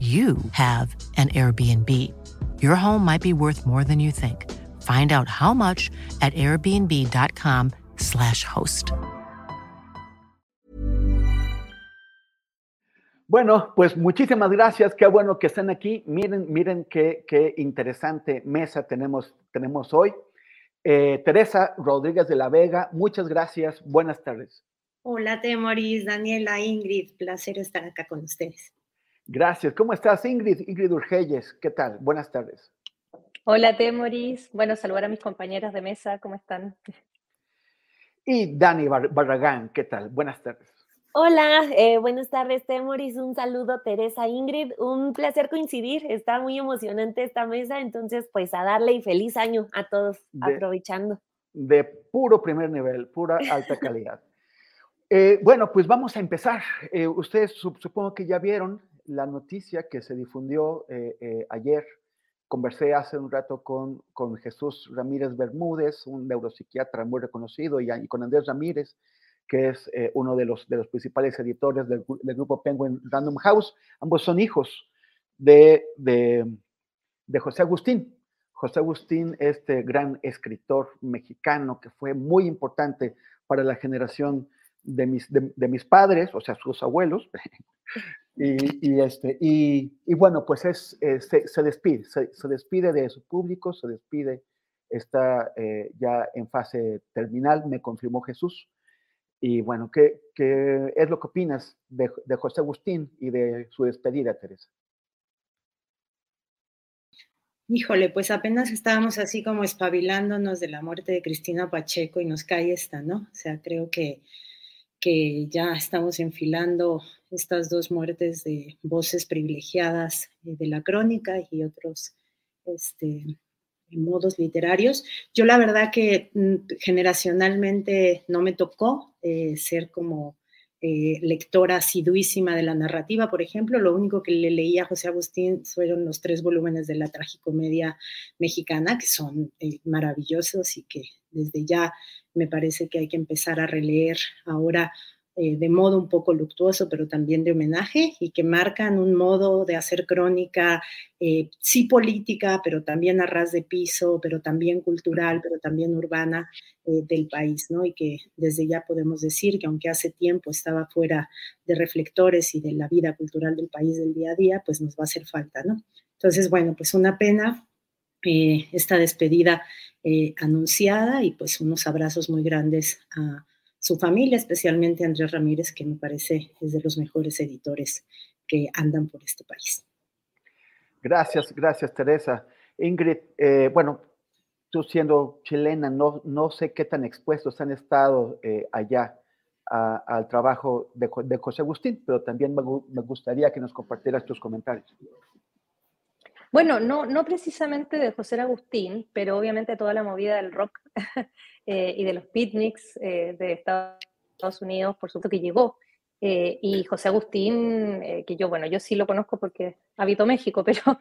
you have an Airbnb. Your home might be worth more than you think. Find out how much at airbnb.com/slash host. Bueno, pues muchísimas gracias. Qué bueno que estén aquí. Miren, miren qué, qué interesante mesa tenemos, tenemos hoy. Eh, Teresa Rodríguez de la Vega, muchas gracias. Buenas tardes. Hola, Temoris, Daniela, Ingrid. Placer estar acá con ustedes. Gracias. ¿Cómo estás, Ingrid? Ingrid Urgelles, ¿qué tal? Buenas tardes. Hola, Temoris. Bueno, saludar a mis compañeras de mesa, ¿cómo están? Y Dani Barragán, ¿qué tal? Buenas tardes. Hola, eh, buenas tardes, Temoris. Un saludo, Teresa, Ingrid. Un placer coincidir. Está muy emocionante esta mesa, entonces, pues a darle y feliz año a todos, aprovechando. De puro primer nivel, pura alta calidad. Eh, bueno, pues vamos a empezar. Eh, ustedes supongo que ya vieron la noticia que se difundió eh, eh, ayer, conversé hace un rato con, con, Jesús Ramírez Bermúdez, un neuropsiquiatra muy reconocido, y, con Andrés Ramírez, que es eh, uno de los, de los principales editores del, grupo Penguin Random House. Ambos son hijos de, de, de José Agustín. José Agustín, este gran escritor mexicano que fue muy importante para la generación de mis, de mis padres, o sea, sus abuelos, Y, este, y, bueno, pues es, eh, se, despide, se, despide de su público, se despide, está eh, ya en fase terminal, me confirmó Jesús. Y bueno, ¿qué, qué es lo que opinas de, de, José Agustín y de su despedida, Teresa? Híjole, pues apenas estábamos así como espabilándonos de la muerte de Cristina Pacheco y nos cae esta, ¿no? O sea, creo que, que ya estamos enfilando estas dos muertes de voces privilegiadas eh, de la crónica y otros este, modos literarios. Yo la verdad que mm, generacionalmente no me tocó eh, ser como eh, lectora asiduísima de la narrativa, por ejemplo, lo único que le leía a José Agustín fueron los tres volúmenes de la tragicomedia mexicana, que son maravillosos y que desde ya me parece que hay que empezar a releer ahora eh, de modo un poco luctuoso, pero también de homenaje, y que marcan un modo de hacer crónica, eh, sí política, pero también a ras de piso, pero también cultural, pero también urbana eh, del país, ¿no? Y que desde ya podemos decir que aunque hace tiempo estaba fuera de reflectores y de la vida cultural del país del día a día, pues nos va a hacer falta, ¿no? Entonces, bueno, pues una pena esta despedida anunciada y pues unos abrazos muy grandes a su familia, especialmente Andrés Ramírez, que me parece es de los mejores editores que andan por este país. Gracias, gracias Teresa. Ingrid, eh, bueno, tú siendo chilena, no, no sé qué tan expuestos han estado eh, allá al trabajo de, de, José Agustín, pero también me, me, gustaría que nos compartieras tus comentarios. Bueno, no, no precisamente de José Agustín, pero obviamente toda la movida del rock Eh, y de los picnics eh, de Estados Unidos, por supuesto que llegó. Eh, y José Agustín, que yo, bueno, yo sí lo conozco porque habito México, pero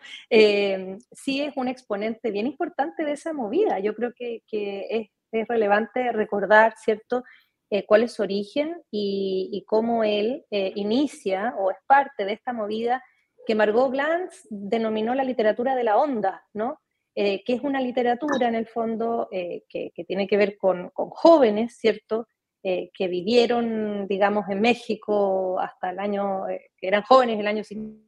sí es un exponente bien importante de esa movida. Yo creo que, que es, es, relevante recordar, ¿cierto?, cuál es su origen y, y cómo él inicia o es parte de esta movida que Margot Glantz denominó la literatura de la onda, ¿no? que es una literatura en el fondo que, tiene que ver con, jóvenes, ¿cierto? que vivieron, digamos, en México hasta el año, que eran jóvenes el año 50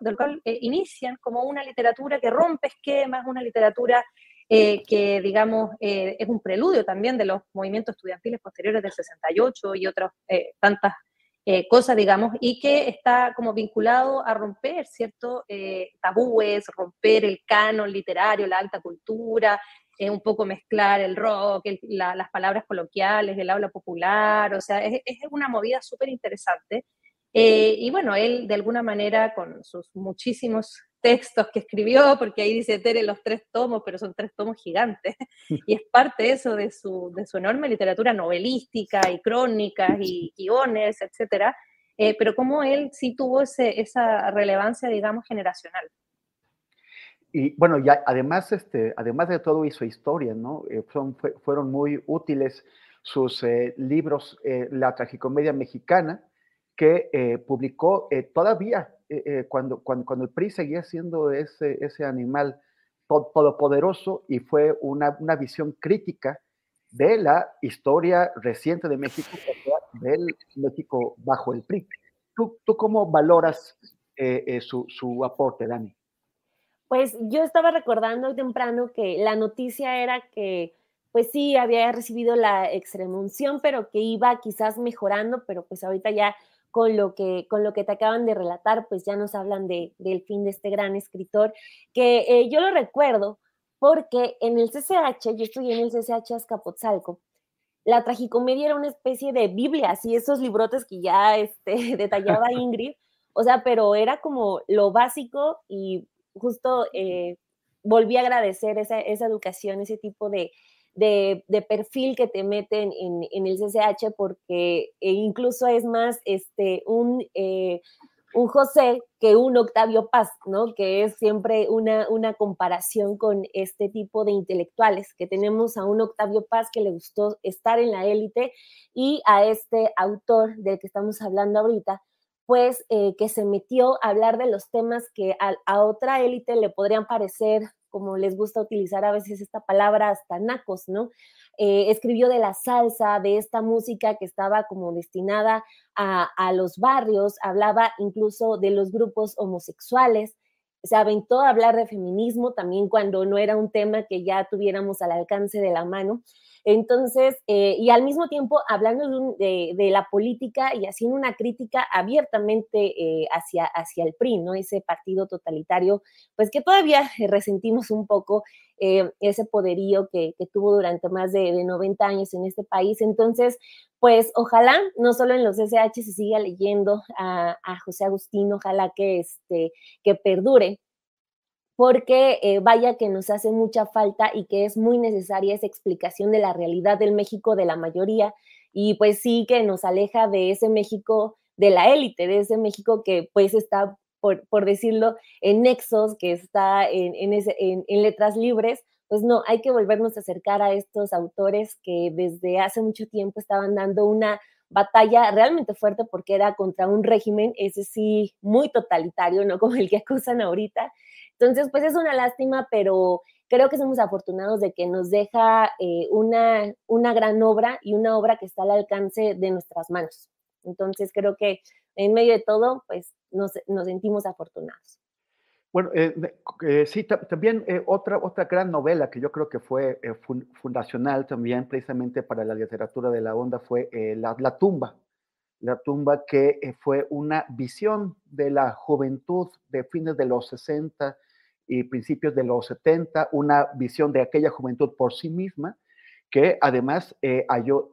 del cual inician como una literatura que rompe esquemas, una literatura eh, que digamos eh, es un preludio también de los movimientos estudiantiles posteriores del 68 y otras eh, tantas cosas, digamos, y que está como vinculado a romper, ¿cierto? tabúes, romper el canon literario, la alta cultura, un poco mezclar el rock, las palabras coloquiales, el habla popular, o sea, es, es una movida súper interesante. y bueno, él de alguna manera con sus muchísimos textos que escribió, porque ahí dice Tere los tres tomos, pero son tres tomos gigantes, y es parte eso de su, de su enorme literatura novelística y crónicas y guiones, etcétera, eh, pero como él sí tuvo ese, esa relevancia, digamos, generacional. Y bueno, ya además, este, además de todo hizo historia, ¿no? Eh, son, fueron muy útiles sus eh, libros, La tragicomedia mexicana, que publicó todavía eh, eh, cuando, cuando, cuando, el PRI seguía siendo ese, ese animal todopoderoso y fue una, una visión crítica de la historia reciente de México, del México bajo el PRI. ¿Tú, tú cómo valoras eh, su, su, aporte, Dani? Pues yo estaba recordando temprano que la noticia era que, pues sí, había recibido la extremunción, pero que iba quizás mejorando, pero pues ahorita ya con lo que, con lo que te acaban de relatar, pues ya nos hablan de, del fin de este gran escritor, que eh, yo lo recuerdo porque en el CCH, yo estudié en el CCH Azcapotzalco, la tragicomedia era una especie de Biblia, así esos librotes que ya este, detallaba Ingrid, o sea, pero era como lo básico y justo eh, volví a agradecer esa, esa educación, ese tipo de, de, perfil que te meten en, el CCH porque eh, incluso es más este, un, eh, un José que un Octavio Paz, ¿no? Que es siempre una, una comparación con este tipo de intelectuales, que tenemos a un Octavio Paz que le gustó estar en la élite y a este autor del que estamos hablando ahorita, pues eh, que se metió a hablar de los temas que a otra élite le podrían parecer como les gusta utilizar a veces esta palabra, hasta nacos, ¿no? Eh, escribió de la salsa, de esta música que estaba como destinada a, a los barrios, hablaba incluso de los grupos homosexuales, se aventó a hablar de feminismo también cuando no era un tema que ya tuviéramos al alcance de la mano. Entonces, eh, y al mismo tiempo hablando de, la política y haciendo una crítica abiertamente eh, hacia, hacia el PRI, ¿no? Ese partido totalitario, pues que todavía resentimos un poco eh, ese poderío que, tuvo durante más de, 90 años en este país. Entonces, pues ojalá, no solo en los SH se siga leyendo a, a José Agustín, ojalá que, este, que perdure porque eh, vaya que nos hace mucha falta y que es muy necesaria esa explicación de la realidad del México de la mayoría y pues sí que nos aleja de ese México de la élite, de ese México que pues está, por, por decirlo, en nexos, que está en, en, en letras libres, pues no, hay que volvernos a acercar a estos autores que desde hace mucho tiempo estaban dando una batalla realmente fuerte porque era contra un régimen, ese sí, muy totalitario, no como el que acusan ahorita, entonces, pues es una lástima, pero creo que somos afortunados de que nos deja eh, una, una gran obra y una obra que está al alcance de nuestras manos. Entonces, creo que en medio de todo, pues nos, nos sentimos afortunados. Bueno, eh, eh, sí, también otra, otra gran novela que yo creo que fue fundacional también precisamente para la literatura de la onda fue la, la, tumba. La tumba que fue una visión de la juventud de fines de los 60 y principios de los 70, una visión de aquella juventud por sí misma, que además eh,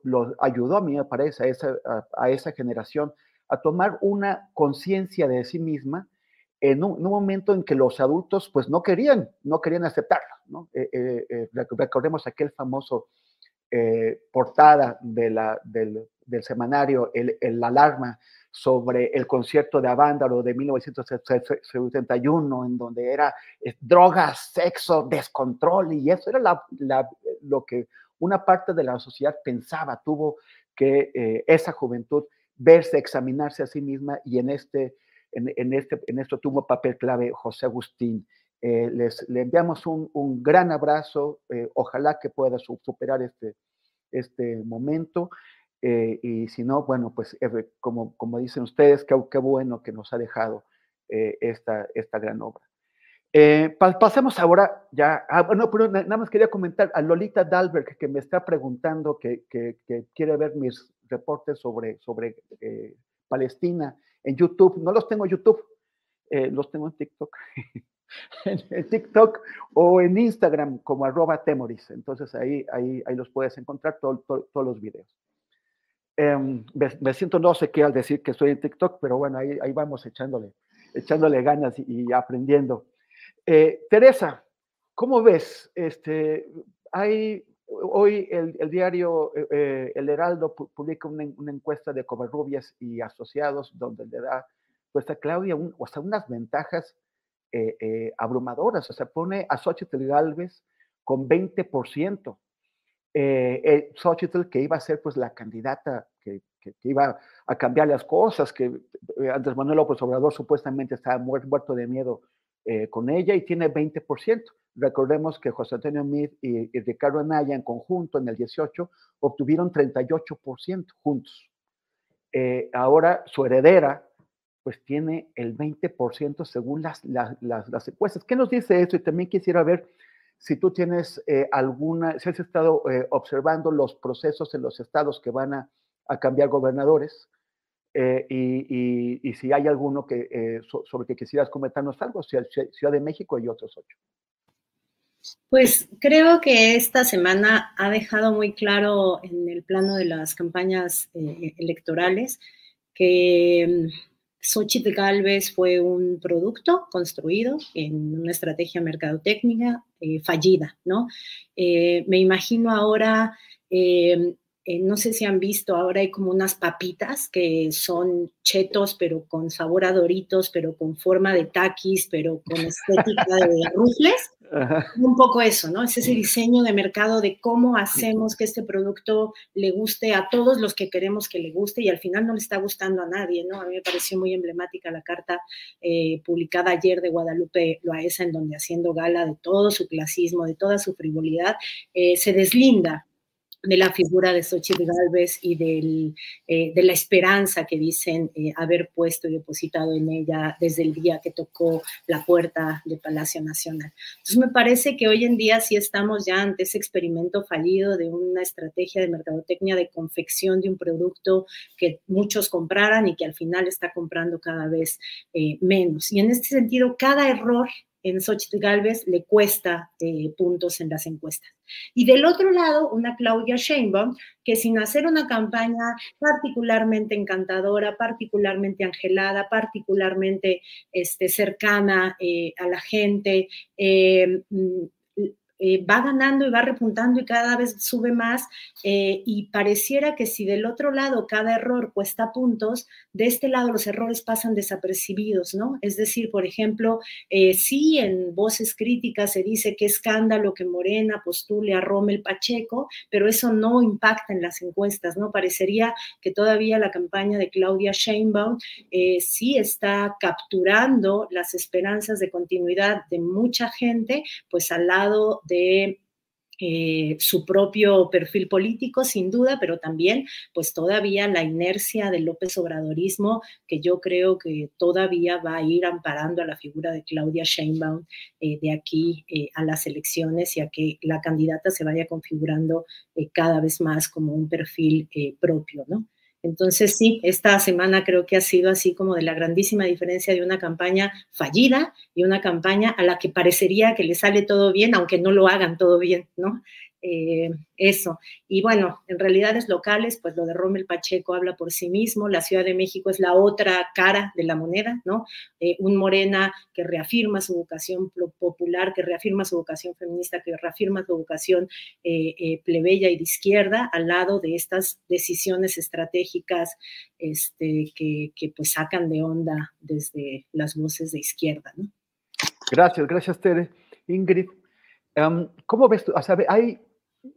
lo ayudó a mí, me parece, a esa, a, esa generación a tomar una conciencia de sí misma en un, momento en que los adultos pues no querían, no querían aceptarlo. ¿no? Eh, eh, recordemos aquel famoso portada de la, del, del, semanario el, Alarma sobre el concierto de Avándaro de 1971, en donde era eh, drogas, sexo, descontrol, y eso era lo que una parte de la sociedad pensaba, tuvo que eh, esa juventud verse, examinarse a sí misma y en este en, este, en esto tuvo papel clave José Agustín. Eh, les, le enviamos un, un gran abrazo, eh, ojalá que pueda superar este, este momento. Eh, y si no, bueno, pues como, como dicen ustedes, qué, bueno que nos ha dejado esta, esta gran obra. pasemos ahora ya, ah, bueno, pero nada más quería comentar a Lolita Dalberg que me está preguntando que, que, que quiere ver mis reportes sobre, sobre Palestina en YouTube. No los tengo en YouTube, los tengo en TikTok. en, TikTok o en Instagram como arroba temoris. Entonces ahí, ahí, ahí los puedes encontrar todos los videos. Em, me, siento no sé qué al decir que estoy en TikTok, pero bueno, ahí, ahí vamos echándole, echándole ganas y, aprendiendo. Eh, Teresa, ¿cómo ves? Este, hay, hoy el, el diario eh, eh, El Heraldo publica una, una, encuesta de Covarrubias y asociados donde le da pues a Claudia sea, unas ventajas eh, eh, abrumadoras. O sea, pone a Xochitl Galvez con 20%. Eh, eh, Xochitl, que iba a ser pues la candidata que, iba a cambiar las cosas, que Andrés Manuel López Obrador supuestamente estaba muerto de miedo con ella y tiene 20%. Recordemos que José Antonio Meade y, y, Ricardo Anaya en conjunto en el 18 obtuvieron 38% juntos. ahora su heredera, pues tiene el 20% según las, las, las, encuestas. ¿Qué nos dice esto? Y también quisiera ver si tú tienes eh, alguna, si has estado eh, observando los procesos en los estados que van a, a cambiar gobernadores eh, y, y, y, si hay alguno que, sobre que quisieras comentarnos algo, Ciudad, Ciudad de México y otros ocho. Pues creo que esta semana ha dejado muy claro en el plano de las campañas electorales que Xochitl Galvez fue un producto construido en una estrategia mercadotécnica eh, fallida, ¿no? Eh, me imagino ahora, eh, eh, no sé si han visto, ahora hay como unas papitas que son chetos, pero con sabor a doritos, pero con forma de taquis, pero con estética de rufles. Un poco eso, ¿no? Es ese diseño de mercado de cómo hacemos que este producto le guste a todos los que queremos que le guste y al final no le está gustando a nadie, ¿no? A mí me pareció muy emblemática la carta eh, publicada ayer de Guadalupe Loaesa, en donde haciendo gala de todo su clasismo, de toda su frivolidad, eh, se deslinda de la figura de Xochitl Galvez y del, eh, de la esperanza que dicen eh, haber puesto y depositado en ella desde el día que tocó la puerta del Palacio Nacional. Entonces me parece que hoy en día sí estamos ya ante ese experimento fallido de una estrategia de mercadotecnia de confección de un producto que muchos compraran y que al final está comprando cada vez eh, menos. Y en este sentido, cada error en Xochitl Galvez le cuesta eh, puntos en las encuestas. Y del otro lado, una Claudia Sheinbaum, que sin hacer una campaña particularmente encantadora, particularmente angelada, particularmente este, cercana eh, a la gente, eh, mm, eh, va ganando y va repuntando y cada vez sube más eh, y pareciera que si del otro lado cada error cuesta puntos, de este lado los errores pasan desapercibidos, ¿no? Es decir, por ejemplo, eh, sí en voces críticas se dice que escándalo que Morena postule a Rommel Pacheco, pero eso no impacta en las encuestas, ¿no? Parecería que todavía la campaña de Claudia Sheinbaum sí está capturando las esperanzas de continuidad de mucha gente, pues al lado de eh, su propio perfil político, sin duda, pero también pues todavía la inercia del López Obradorismo, que yo creo que todavía va a ir amparando a la figura de Claudia Sheinbaum eh, de aquí eh, a las elecciones y a que la candidata se vaya configurando cada vez más como un perfil propio, ¿no? Entonces, sí, esta semana creo que ha sido así como de la grandísima diferencia de una campaña fallida y una campaña a la que parecería que le sale todo bien, aunque no lo hagan todo bien, ¿no? Eh, eso. Y bueno, en realidades locales, pues lo de Rommel Pacheco habla por sí mismo, la Ciudad de México es la otra cara de la moneda, ¿no? Eh, un Morena que reafirma su vocación popular, que reafirma su vocación feminista, que reafirma su vocación eh, plebeya y de izquierda, al lado de estas decisiones estratégicas este, que, pues sacan de onda desde las voces de izquierda, ¿no? Gracias, gracias, Tere. Ingrid, um, ¿cómo ves tú? O sea, hay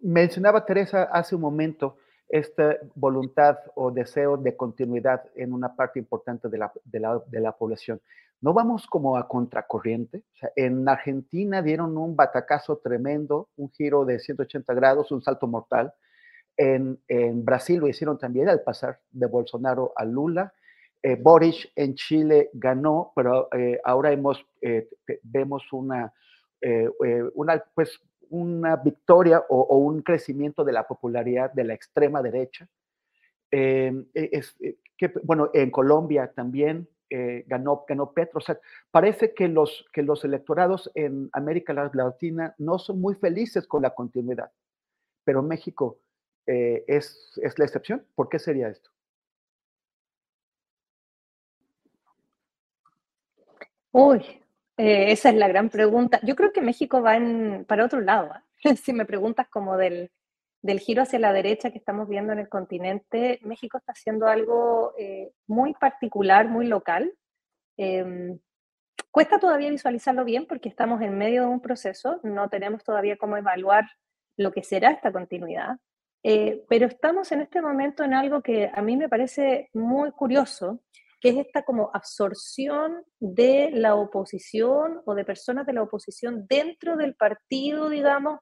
mencionaba Teresa hace un momento esta voluntad o deseo de continuidad en una parte importante de la, de la, de la población. No vamos como a contracorriente. O sea, en Argentina dieron un batacazo tremendo, un giro de 180 grados, un salto mortal. En, en Brasil lo hicieron también al pasar de Bolsonaro a Lula. Eh, Boris en Chile ganó, pero eh, ahora hemos, eh, vemos una, eh, eh, una, pues, una victoria o, un crecimiento de la popularidad de la extrema derecha. Eh, es, que, bueno, en Colombia también ganó, ganó Petro. O sea, parece que los, que los electorados en América Latina no son muy felices con la continuidad, pero México es, es la excepción. ¿Por qué sería esto? Uy, eh, esa es la gran pregunta. Yo creo que México va para otro lado. ¿eh? Si me preguntas como del, del, giro hacia la derecha que estamos viendo en el continente, México está haciendo algo eh, muy particular, muy local. Em, cuesta todavía visualizarlo bien porque estamos en medio de un proceso, no tenemos todavía cómo evaluar lo que será esta continuidad, eh, pero estamos en este momento en algo que a mí me parece muy curioso, que es esta como absorción de la oposición o de personas de la oposición dentro del partido, digamos,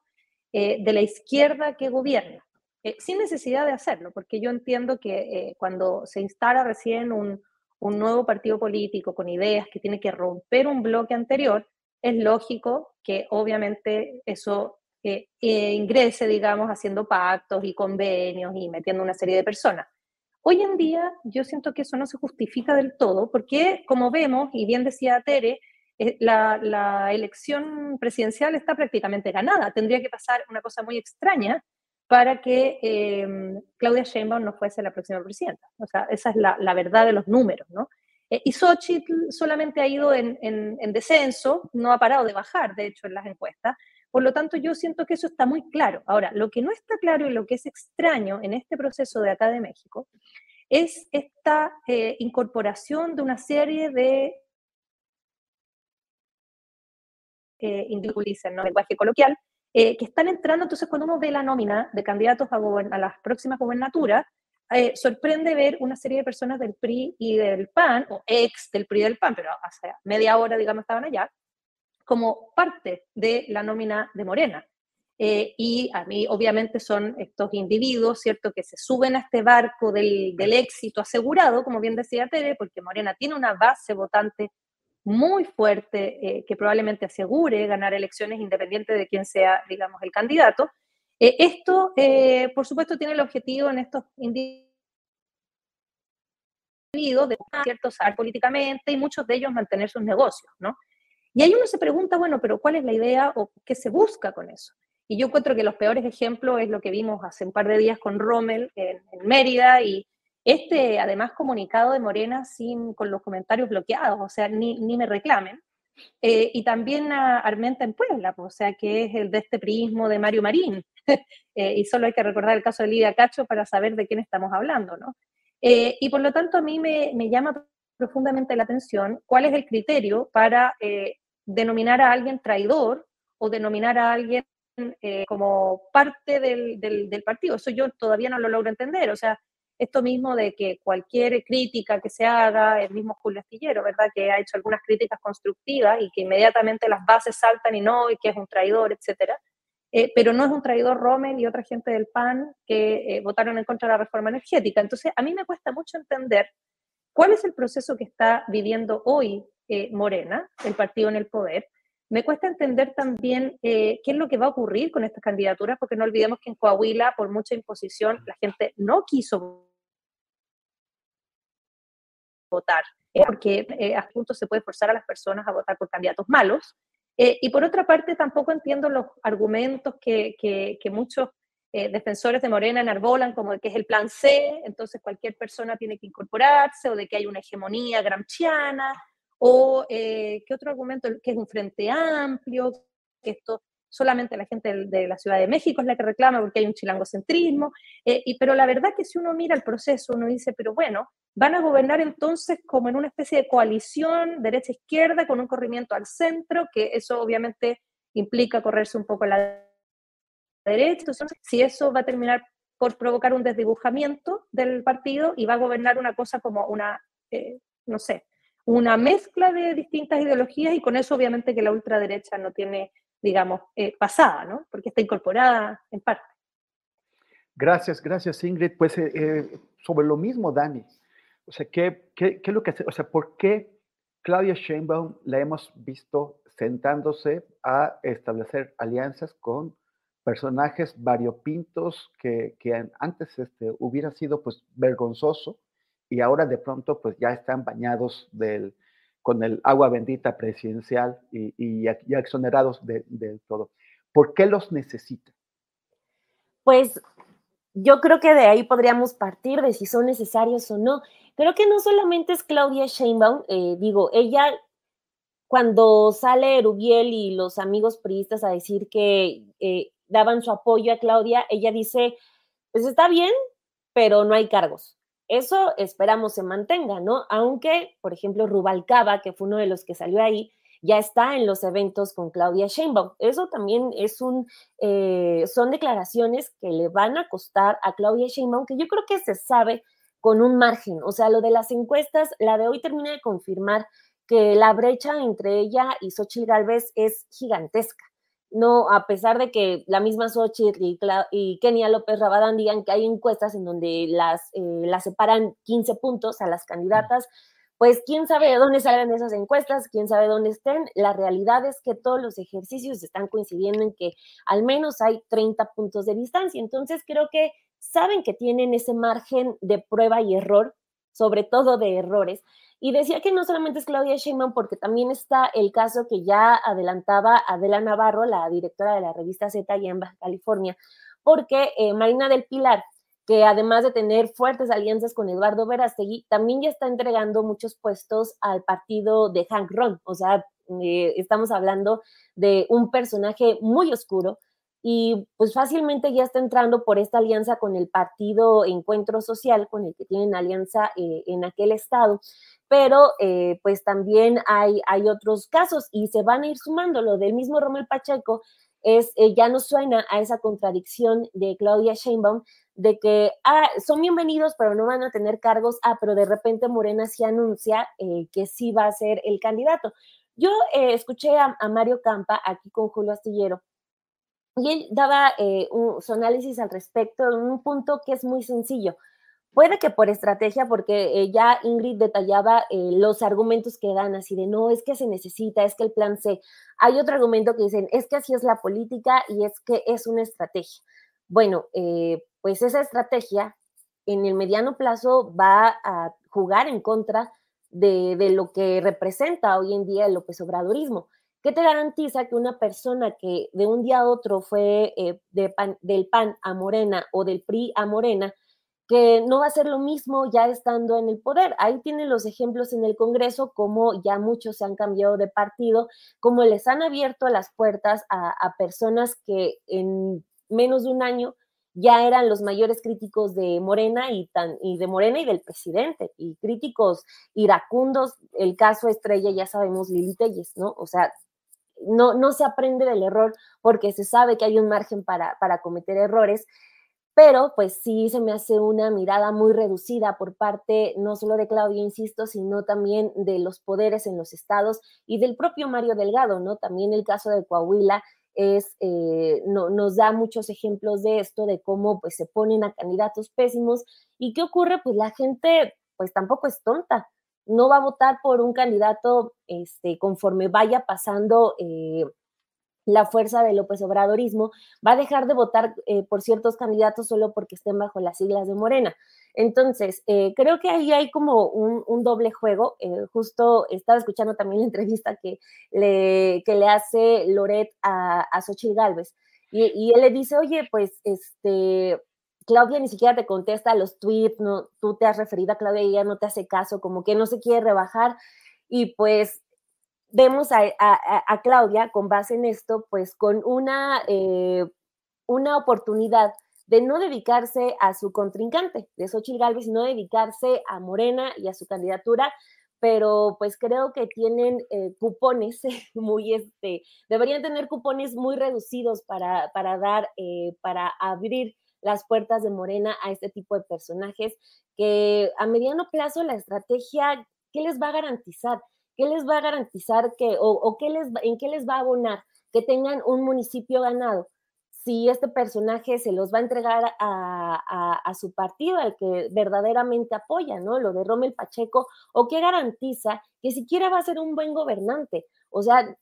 eh, de la izquierda que gobierna, eh, sin necesidad de hacerlo, porque yo entiendo que eh, cuando se instala recién un, un, nuevo partido político con ideas que tiene que romper un bloque anterior, es lógico que obviamente eso ingrese, digamos, haciendo pactos y convenios y metiendo una serie de personas. Hoy en día yo siento que eso no se justifica del todo, porque como vemos, y bien decía Tere, eh, la, elección presidencial está prácticamente ganada. Tendría que pasar una cosa muy extraña para que eh, Claudia Sheinbaum no fuese la próxima presidenta. O sea, esa es la, verdad de los números, ¿no? Eh, y Xochitl solamente ha ido en, descenso, no ha parado de bajar, de hecho, en las encuestas. Por lo tanto, yo siento que eso está muy claro. Ahora, lo que no está claro y lo que es extraño en este proceso de acá de México es esta eh, incorporación de una serie de eh, ¿no? lenguaje coloquial, eh, que están entrando, entonces cuando uno ve la nómina de candidatos a, a las próximas gubernaturas, eh, sorprende ver una serie de personas del PRI y del PAN, o ex del PRI y del PAN, pero hace media hora, digamos, estaban allá, como parte de la nómina de Morena. Eh, y a mí obviamente son estos individuos, ¿cierto?, que se suben a este barco del, éxito asegurado, como bien decía Tere, porque Morena tiene una base votante muy fuerte eh, que probablemente asegure ganar elecciones independiente de quién sea, digamos, el candidato. Eh, esto, eh, por supuesto, tiene el objetivo en estos individuos de ciertos políticamente y muchos de ellos mantener sus negocios, ¿no? Y ahí uno se pregunta, bueno, pero ¿cuál es la idea o qué se busca con eso? Y yo encuentro que los peores ejemplos es lo que vimos hace un par de días con Rommel en, Mérida y este, además, comunicado de Morena sin, con los comentarios bloqueados, o sea, ni, ni me reclamen. Eh, y también a Armenta en Puebla, o sea, que es el de este prismo de Mario Marín. eh, y solo hay que recordar el caso de Lidia Cacho para saber de quién estamos hablando, ¿no? Eh, y por lo tanto, a mí me, me llama profundamente la atención cuál es el criterio para eh, denominar a alguien traidor o denominar a alguien eh, como parte del, del, partido. Eso yo todavía no lo logro entender. O sea, esto mismo de que cualquier crítica que se haga, el mismo Julio Astillero, ¿verdad? Que ha hecho algunas críticas constructivas y que inmediatamente las bases saltan y no, y que es un traidor, etcétera. Eh, pero no es un traidor Rommel y otra gente del PAN que votaron en contra de la reforma energética. Entonces, a mí me cuesta mucho entender ¿Cuál es el proceso que está viviendo hoy eh, Morena, el partido en el poder? Me cuesta entender también eh, qué es lo que va a ocurrir con estas candidaturas, porque no olvidemos que en Coahuila, por mucha imposición, la gente no quiso votar, eh, porque eh, a punto se puede forzar a las personas a votar por candidatos malos. Eh, y por otra parte, tampoco entiendo los argumentos que, que, que muchos eh, defensores de Morena enarbolan como que es el plan C, entonces cualquier persona tiene que incorporarse, o de que hay una hegemonía gramsciana, o eh, qué otro argumento, que es un frente amplio, que esto solamente la gente de, de la Ciudad de México es la que reclama porque hay un chilangocentrismo, eh, y, pero la verdad que si uno mira el proceso, uno dice, pero bueno, van a gobernar entonces como en una especie de coalición derecha-izquierda con un corrimiento al centro, que eso obviamente implica correrse un poco la derecha. Si eso va a terminar por provocar un desdibujamiento del partido y va a gobernar una cosa como una, eh, no sé, una mezcla de distintas ideologías y con eso obviamente que la ultraderecha no tiene, digamos, eh, pasada, ¿no? Porque está incorporada en parte. Gracias, gracias Ingrid. Pues eh, sobre lo mismo, Dani. O sea, ¿qué, qué, qué es lo que hace? O sea, ¿por qué Claudia Sheinbaum la hemos visto sentándose a establecer alianzas con personajes variopintos que, que antes este, hubiera sido pues vergonzoso y ahora de pronto pues ya están bañados del, con el agua bendita presidencial y, y exonerados de, todo. ¿Por qué los necesita? Pues yo creo que de ahí podríamos partir de si son necesarios o no. Creo que no solamente es Claudia Sheinbaum, eh, digo, ella cuando sale Rubiel y los amigos priistas a decir que eh, daban su apoyo a Claudia, ella dice, pues está bien, pero no hay cargos. Eso esperamos se mantenga, ¿no? Aunque, por ejemplo, Rubalcaba, que fue uno de los que salió ahí, ya está en los eventos con Claudia Sheinbaum. Eso también es un, eh, son declaraciones que le van a costar a Claudia Sheinbaum, que yo creo que se sabe con un margen. O sea, lo de las encuestas, la de hoy termina de confirmar que la brecha entre ella y Xochitl Galvez es gigantesca no, a pesar de que la misma Xochitl y, y, Kenia López Rabadán digan que hay encuestas en donde las, eh, las separan 15 puntos a las candidatas, pues quién sabe de dónde salen esas encuestas, quién sabe dónde estén. La realidad es que todos los ejercicios están coincidiendo en que al menos hay 30 puntos de distancia. Entonces creo que saben que tienen ese margen de prueba y error, sobre todo de errores, y decía que no solamente es Claudia Sheinbaum, porque también está el caso que ya adelantaba Adela Navarro, la directora de la revista Z en Baja California, porque eh, Marina del Pilar, que además de tener fuertes alianzas con Eduardo Verástegui, también ya está entregando muchos puestos al partido de Hank Ron. O sea, eh, estamos hablando de un personaje muy oscuro y pues fácilmente ya está entrando por esta alianza con el partido Encuentro Social, con el que tienen alianza eh, en aquel estado pero eh, pues también hay, hay otros casos y se van a ir sumando. Lo del mismo Romel Pacheco es, eh, ya no suena a esa contradicción de Claudia Sheinbaum de que ah, son bienvenidos, pero no van a tener cargos, ah, pero de repente Morena sí anuncia que sí va a ser el candidato. Yo escuché a, Mario Campa aquí con Julio Astillero y él daba su análisis al respecto en un punto que es muy sencillo. Puede que por estrategia, porque eh, ya Ingrid detallaba eh, los argumentos que dan, así de no, es que se necesita, es que el plan C. Hay otro argumento que dicen, es que así es la política y es que es una estrategia. Bueno, eh, pues esa estrategia en el mediano plazo va a jugar en contra de, de, lo que representa hoy en día el López Obradorismo. ¿Qué te garantiza que una persona que de un día a otro fue de del PAN a Morena o del PRI a Morena, que no va a ser lo mismo ya estando en el poder. Ahí tienen los ejemplos en el Congreso, como ya muchos se han cambiado de partido, como les han abierto las puertas a, personas que en menos de un año ya eran los mayores críticos de Morena y, tan, y de Morena y del presidente, y críticos iracundos, el caso estrella, ya sabemos, Lili Telles, ¿no? O sea, no, no se aprende del error porque se sabe que hay un margen para, para cometer errores pero pues sí se me hace una mirada muy reducida por parte no solo de Claudia, insisto, sino también de los poderes en los estados y del propio Mario Delgado, ¿no? También el caso de Coahuila es, eh, no, nos da muchos ejemplos de esto, de cómo pues se ponen a candidatos pésimos y qué ocurre, pues la gente pues tampoco es tonta, no va a votar por un candidato este, conforme vaya pasando eh, la fuerza del López Obradorismo va a dejar de votar eh, por ciertos candidatos solo porque estén bajo las siglas de Morena. Entonces, eh, creo que ahí hay como un, doble juego. Eh, justo estaba escuchando también la entrevista que le, que le hace Loret a, a Xochitl Galvez. Y, él le dice, oye, pues, este, Claudia ni siquiera te contesta los tweets, no, tú te has referido a Claudia y ella no te hace caso, como que no se quiere rebajar. Y pues vemos a, Claudia con base en esto, pues con una, eh, una oportunidad de no dedicarse a su contrincante, de Xochitl Galvez, no dedicarse a Morena y a su candidatura, pero pues creo que tienen eh, cupones muy, este, deberían tener cupones muy reducidos para, para dar, eh, para abrir las puertas de Morena a este tipo de personajes que a mediano plazo la estrategia, ¿qué les va a garantizar? ¿Qué les va a garantizar que, o, qué les, en qué les va a abonar que tengan un municipio ganado? si este personaje se los va a entregar a, su partido, al que verdaderamente apoya, ¿no? Lo de Rommel Pacheco, o qué garantiza que siquiera va a ser un buen gobernante. O sea,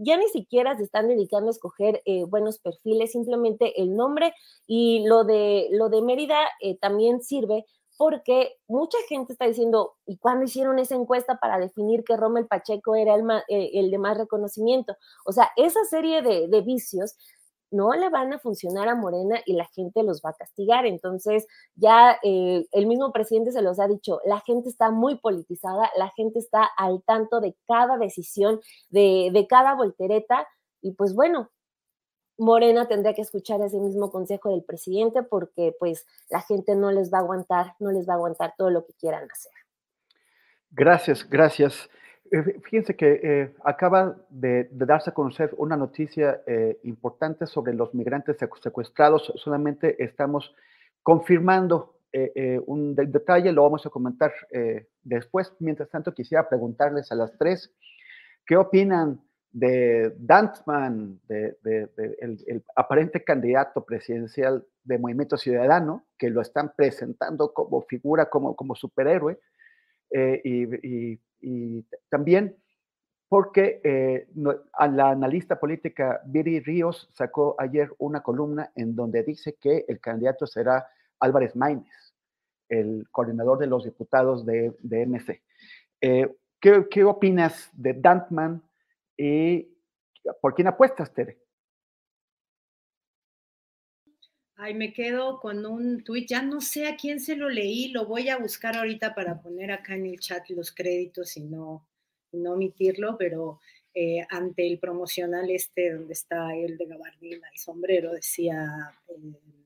ya ni siquiera se están dedicando a escoger eh, buenos perfiles, simplemente el nombre y lo de, lo de Mérida eh, también sirve porque mucha gente está diciendo, ¿y cuándo hicieron esa encuesta para definir que Rommel Pacheco era el, eh, el de más reconocimiento? O sea, esa serie de, de vicios no le van a funcionar a Morena y la gente los va a castigar. Entonces, ya eh, el mismo presidente se los ha dicho, la gente está muy politizada, la gente está al tanto de cada decisión, de, de cada voltereta, y pues bueno, Morena tendría que escuchar ese mismo consejo del presidente porque pues la gente no les va a aguantar, no les va a aguantar todo lo que quieran hacer. Gracias, gracias. Eh, fíjense que eh, acaba de, darse a conocer una noticia eh, importante sobre los migrantes secuestrados. Solamente estamos confirmando un detalle, lo vamos a comentar después. Mientras tanto, quisiera preguntarles a las tres, ¿qué opinan de Dantman, de, el, aparente candidato presidencial de Movimiento Ciudadano, que lo están presentando como figura, como, como superhéroe? y y también porque eh, la analista política Viri Ríos sacó ayer una columna en donde dice que el candidato será Álvarez Maínez, el coordinador de los diputados de, de MC. Eh, ¿qué, ¿qué, opinas de Dantman y por quién apuestas, Tere? Ay, me quedo con un tuit, ya no sé a quién se lo leí, lo voy a buscar ahorita para poner acá en el chat los créditos y no, no omitirlo, pero eh, ante el promocional este donde está el de gabardina y sombrero, decía... Eh,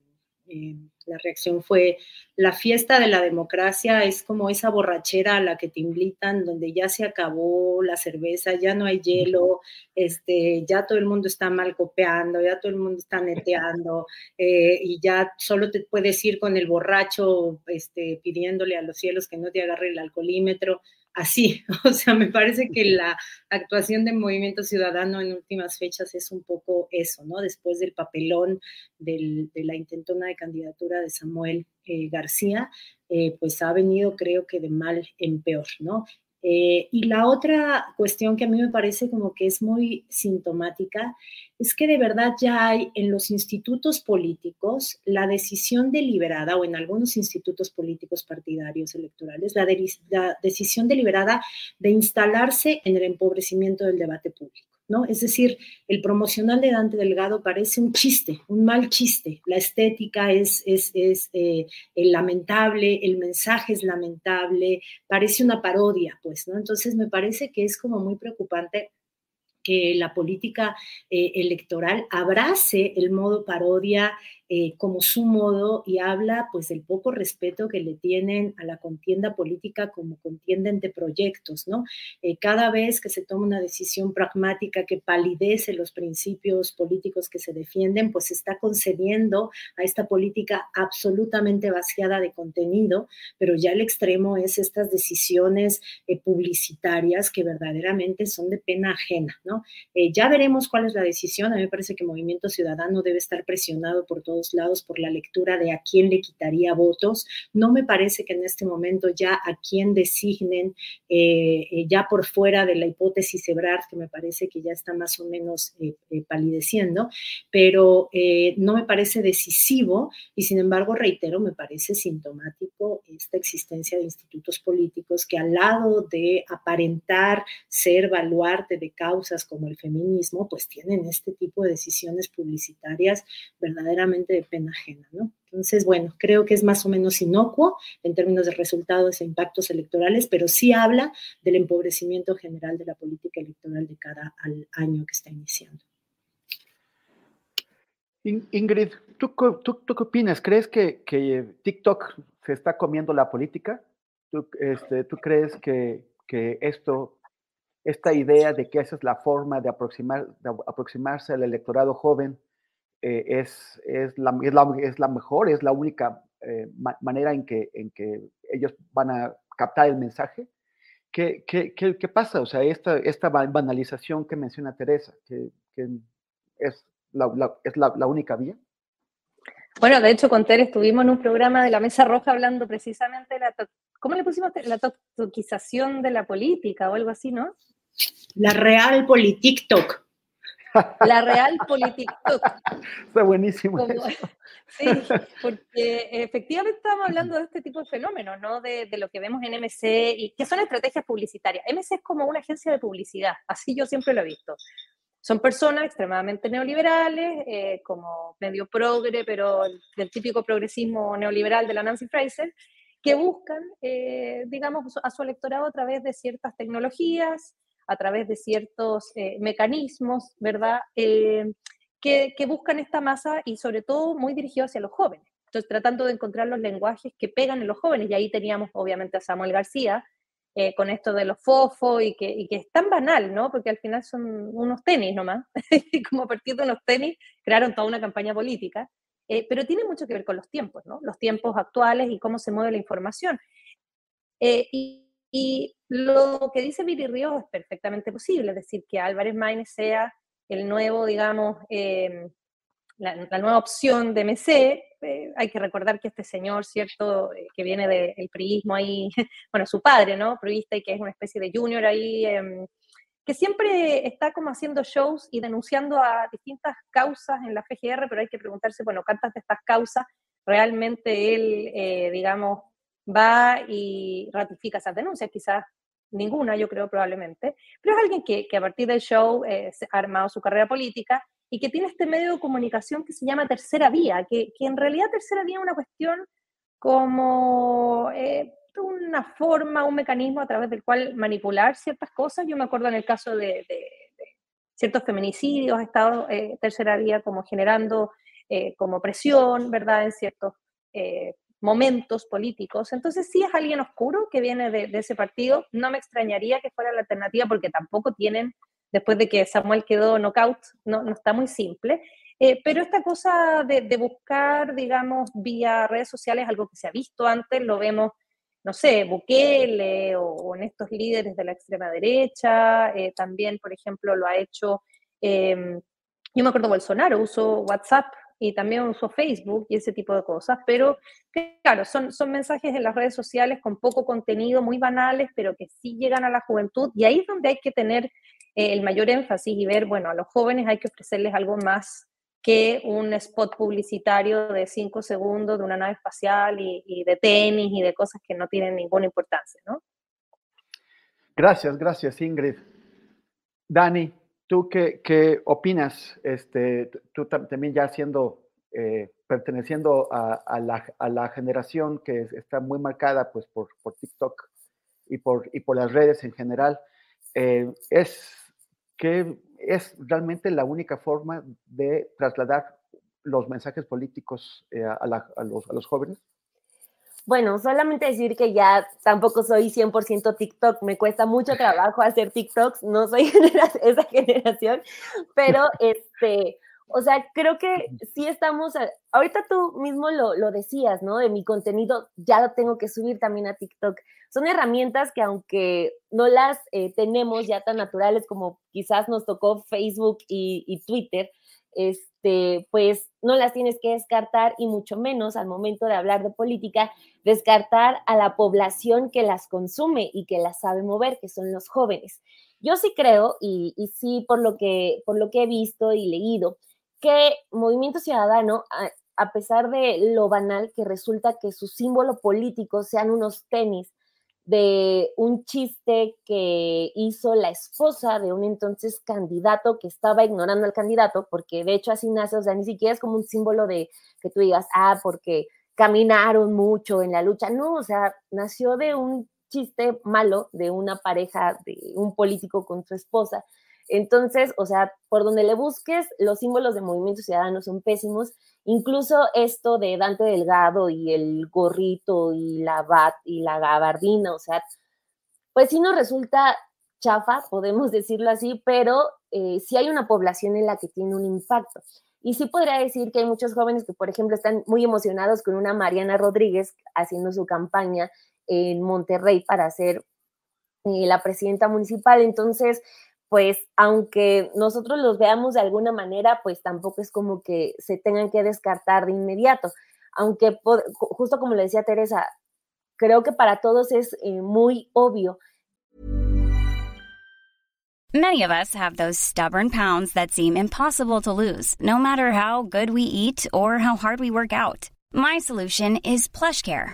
eh, la reacción fue, la fiesta de la democracia es como esa borrachera a la que te invitan, donde ya se acabó la cerveza, ya no hay hielo, este, ya todo el mundo está mal copeando, ya todo el mundo está neteando, eh, y ya solo te puedes ir con el borracho este, pidiéndole a los cielos que no te agarre el alcoholímetro así. O sea, me parece que la actuación del movimiento ciudadano en últimas fechas es un poco eso, ¿no? Después del papelón de la intentona de candidatura de Samuel eh, García, eh, pues ha venido creo que de mal en peor, ¿no? Eh, y la otra cuestión que a mí me parece como que es muy sintomática es que de verdad ya hay en los institutos políticos la decisión deliberada, o en algunos institutos políticos partidarios electorales, la, la decisión deliberada de instalarse en el empobrecimiento del debate público. ¿No? Es decir, el promocional de Dante Delgado parece un chiste, un mal chiste. La estética es, es, es eh, lamentable, el mensaje es lamentable, parece una parodia, pues, ¿no? Entonces me parece que es como muy preocupante que la política eh, electoral abrace el modo parodia eh, como su modo y habla pues del poco respeto que le tienen a la contienda política como contienda de proyectos, ¿no? Eh, cada vez que se toma una decisión pragmática que palidece los principios políticos que se defienden, pues se está concediendo a esta política absolutamente vaciada de contenido, pero ya el extremo es estas decisiones publicitarias que verdaderamente son de pena ajena, ¿no? Eh, ya veremos cuál es la decisión. A mí me parece que Movimiento Ciudadano debe estar presionado por lados por la lectura de a quién le quitaría votos. No me parece que en este momento ya a quién designen, eh, eh, ya por fuera de la hipótesis Ebrard, que me parece que ya está más o menos palideciendo, pero no me parece decisivo y sin embargo, reitero, me parece sintomático esta existencia de institutos políticos que al lado de aparentar ser baluarte de causas como el feminismo, pues tienen este tipo de decisiones publicitarias verdaderamente de pena ajena, ¿no? Entonces, bueno, creo que es más o menos inocuo en términos de resultados e impactos electorales, pero sí habla del empobrecimiento general de la política electoral de cada al año que está iniciando. Ingrid, ¿tú, qué opinas? ¿Crees que, TikTok se está comiendo la política? ¿Tú, este, crees que, que esto esta idea de que esa es la forma de, aproximar, aproximarse al electorado joven es, es, la, es, la, es, la, mejor, es la única ma manera en que, en que ellos van a captar el mensaje. ¿Qué, qué, qué, qué pasa? O sea, esta, esta banalización que menciona Teresa, que, que es, la, la, es la, la única vía. Bueno, de hecho, con Tere estuvimos en un programa de la Mesa Roja hablando precisamente de la, ¿cómo le pusimos? La toquización de la política o algo así, ¿no? La real politictoc. La real politictoc. Está buenísimo. Como, sí, porque efectivamente estamos hablando de este tipo de fenómenos, ¿no? De, de, lo que vemos en MC y que son estrategias publicitarias. MC es como una agencia de publicidad, así yo siempre lo he visto. Son personas extremadamente neoliberales, eh, como medio progre, pero del típico progresismo neoliberal de la Nancy Fraser, que buscan, eh, digamos, a su electorado a través de ciertas tecnologías, a través de ciertos eh, mecanismos, ¿verdad? Eh, que, que, buscan esta masa y sobre todo muy dirigido hacia los jóvenes. Entonces, tratando de encontrar los lenguajes que pegan en los jóvenes. Y ahí teníamos, obviamente, a Samuel García, eh, con esto de los fofos y que, y que, es tan banal, ¿no? Porque al final son unos tenis nomás, y como a partir de unos tenis crearon toda una campaña política, eh, pero tiene mucho que ver con los tiempos, ¿no? Los tiempos actuales y cómo se mueve la información. Eh, y, y, lo que dice Viri Ríos es perfectamente posible, es decir, que Álvarez Maínez sea el nuevo, digamos, eh, la, la, nueva opción de MC. Eh, hay que recordar que este señor, ¿cierto?, eh, que viene del priismo ahí, bueno, su padre, ¿no?, priista y que es una especie de junior ahí, eh, que siempre está como haciendo shows y denunciando a distintas causas en la FGR, pero hay que preguntarse, bueno, ¿cuántas de estas causas realmente él, eh, digamos, va y ratifica esas denuncias? Quizás ninguna, yo creo probablemente, pero es alguien que, que a partir del show eh, ha armado su carrera política y que tiene este medio de comunicación que se llama Tercera Vía, que, que en realidad Tercera Vía es una cuestión como eh, una forma, un mecanismo a través del cual manipular ciertas cosas. Yo me acuerdo en el caso de, de, de ciertos feminicidios, ha estado eh, Tercera Vía como generando eh, como presión, ¿verdad?, en ciertos eh, momentos políticos. Entonces sí es alguien oscuro que viene de, ese partido. No me extrañaría que fuera la alternativa porque tampoco tienen después de que Samuel quedó knockout, no, no está muy simple. Eh, pero esta cosa de, buscar, digamos, vía redes sociales, algo que se ha visto antes, lo vemos, no sé, Bukele o, o en estos líderes de la extrema derecha, eh, también, por ejemplo, lo ha hecho, eh, yo me acuerdo Bolsonaro, usó WhatsApp y también usó Facebook y ese tipo de cosas, pero claro, son, son mensajes en las redes sociales con poco contenido, muy banales, pero que sí llegan a la juventud y ahí es donde hay que tener el mayor énfasis y ver, bueno, a los jóvenes hay que ofrecerles algo más que un spot publicitario de cinco segundos de una nave espacial y, y, de tenis y de cosas que no tienen ninguna importancia, ¿no? Gracias, gracias, Ingrid. Dani, ¿tú qué, qué opinas? Este, tú también ya siendo, eh, perteneciendo a, a, la, a, la, generación que está muy marcada pues, por, por TikTok y por, y por las redes en general, eh, es que es realmente la única forma de trasladar los mensajes políticos eh, a, la, los, a, los, jóvenes? Bueno, solamente decir que ya tampoco soy 100% TikTok, me cuesta mucho trabajo hacer TikToks, no soy esa generación, pero este, o sea, creo que sí estamos, ahorita tú mismo lo, lo, decías, ¿no? De mi contenido ya lo tengo que subir también a TikTok. Son herramientas que aunque no las eh, tenemos ya tan naturales como quizás nos tocó Facebook y, y, Twitter, este, pues no las tienes que descartar y mucho menos al momento de hablar de política, descartar a la población que las consume y que las sabe mover, que son los jóvenes. Yo sí creo, y, sí por lo, que, por lo que he visto y leído, que Movimiento Ciudadano, a, a, pesar de lo banal que resulta que su símbolo político sean unos tenis de un chiste que hizo la esposa de un entonces candidato que estaba ignorando al candidato, porque de hecho así nace, o sea, ni siquiera es como un símbolo de que tú digas, ah, porque caminaron mucho en la lucha, no, o sea, nació de un chiste malo de una pareja, de un político con su esposa, entonces, o sea, por donde le busques, los símbolos de Movimiento Ciudadano son pésimos. Incluso esto de Dante Delgado y el gorrito y la bat y la gabardina, o sea, pues sí nos resulta chafa, podemos decirlo así, pero eh, sí hay una población en la que tiene un impacto. Y sí podría decir que hay muchos jóvenes que, por ejemplo, están muy emocionados con una Mariana Rodríguez haciendo su campaña en Monterrey para ser eh, la presidenta municipal. Entonces, pues aunque nosotros los veamos de alguna manera, pues tampoco es como que se tengan que descartar de inmediato. Aunque, justo como le decía Teresa, creo que para todos es eh, muy obvio. Many of us have those stubborn pounds that seem impossible to lose, no matter how good we eat or how hard we work out. My solution is PlushCare.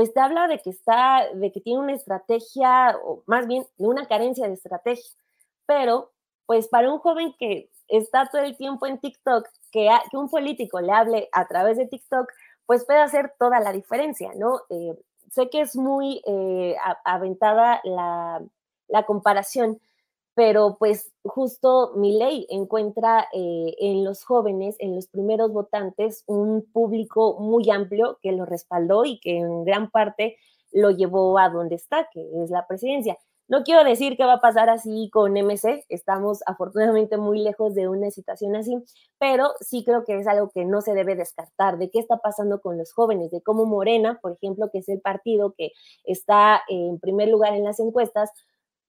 pues te habla de que está, de que tiene una estrategia, o más bien de una carencia de estrategia. Pero, pues para un joven que está todo el tiempo en TikTok, que, que un político le hable a través de TikTok, pues puede hacer toda la diferencia, ¿no? Eh, sé que es muy eh, aventada la, la comparación, pero pues justo mi ley encuentra eh, en los jóvenes, en los primeros votantes, un público muy amplio que lo respaldó y que en gran parte lo llevó a donde está, que es la presidencia. No quiero decir que va a pasar así con MC, estamos afortunadamente muy lejos de una situación así, pero sí creo que es algo que no se debe descartar, de qué está pasando con los jóvenes, de cómo Morena, por ejemplo, que es el partido que está en primer lugar en las encuestas,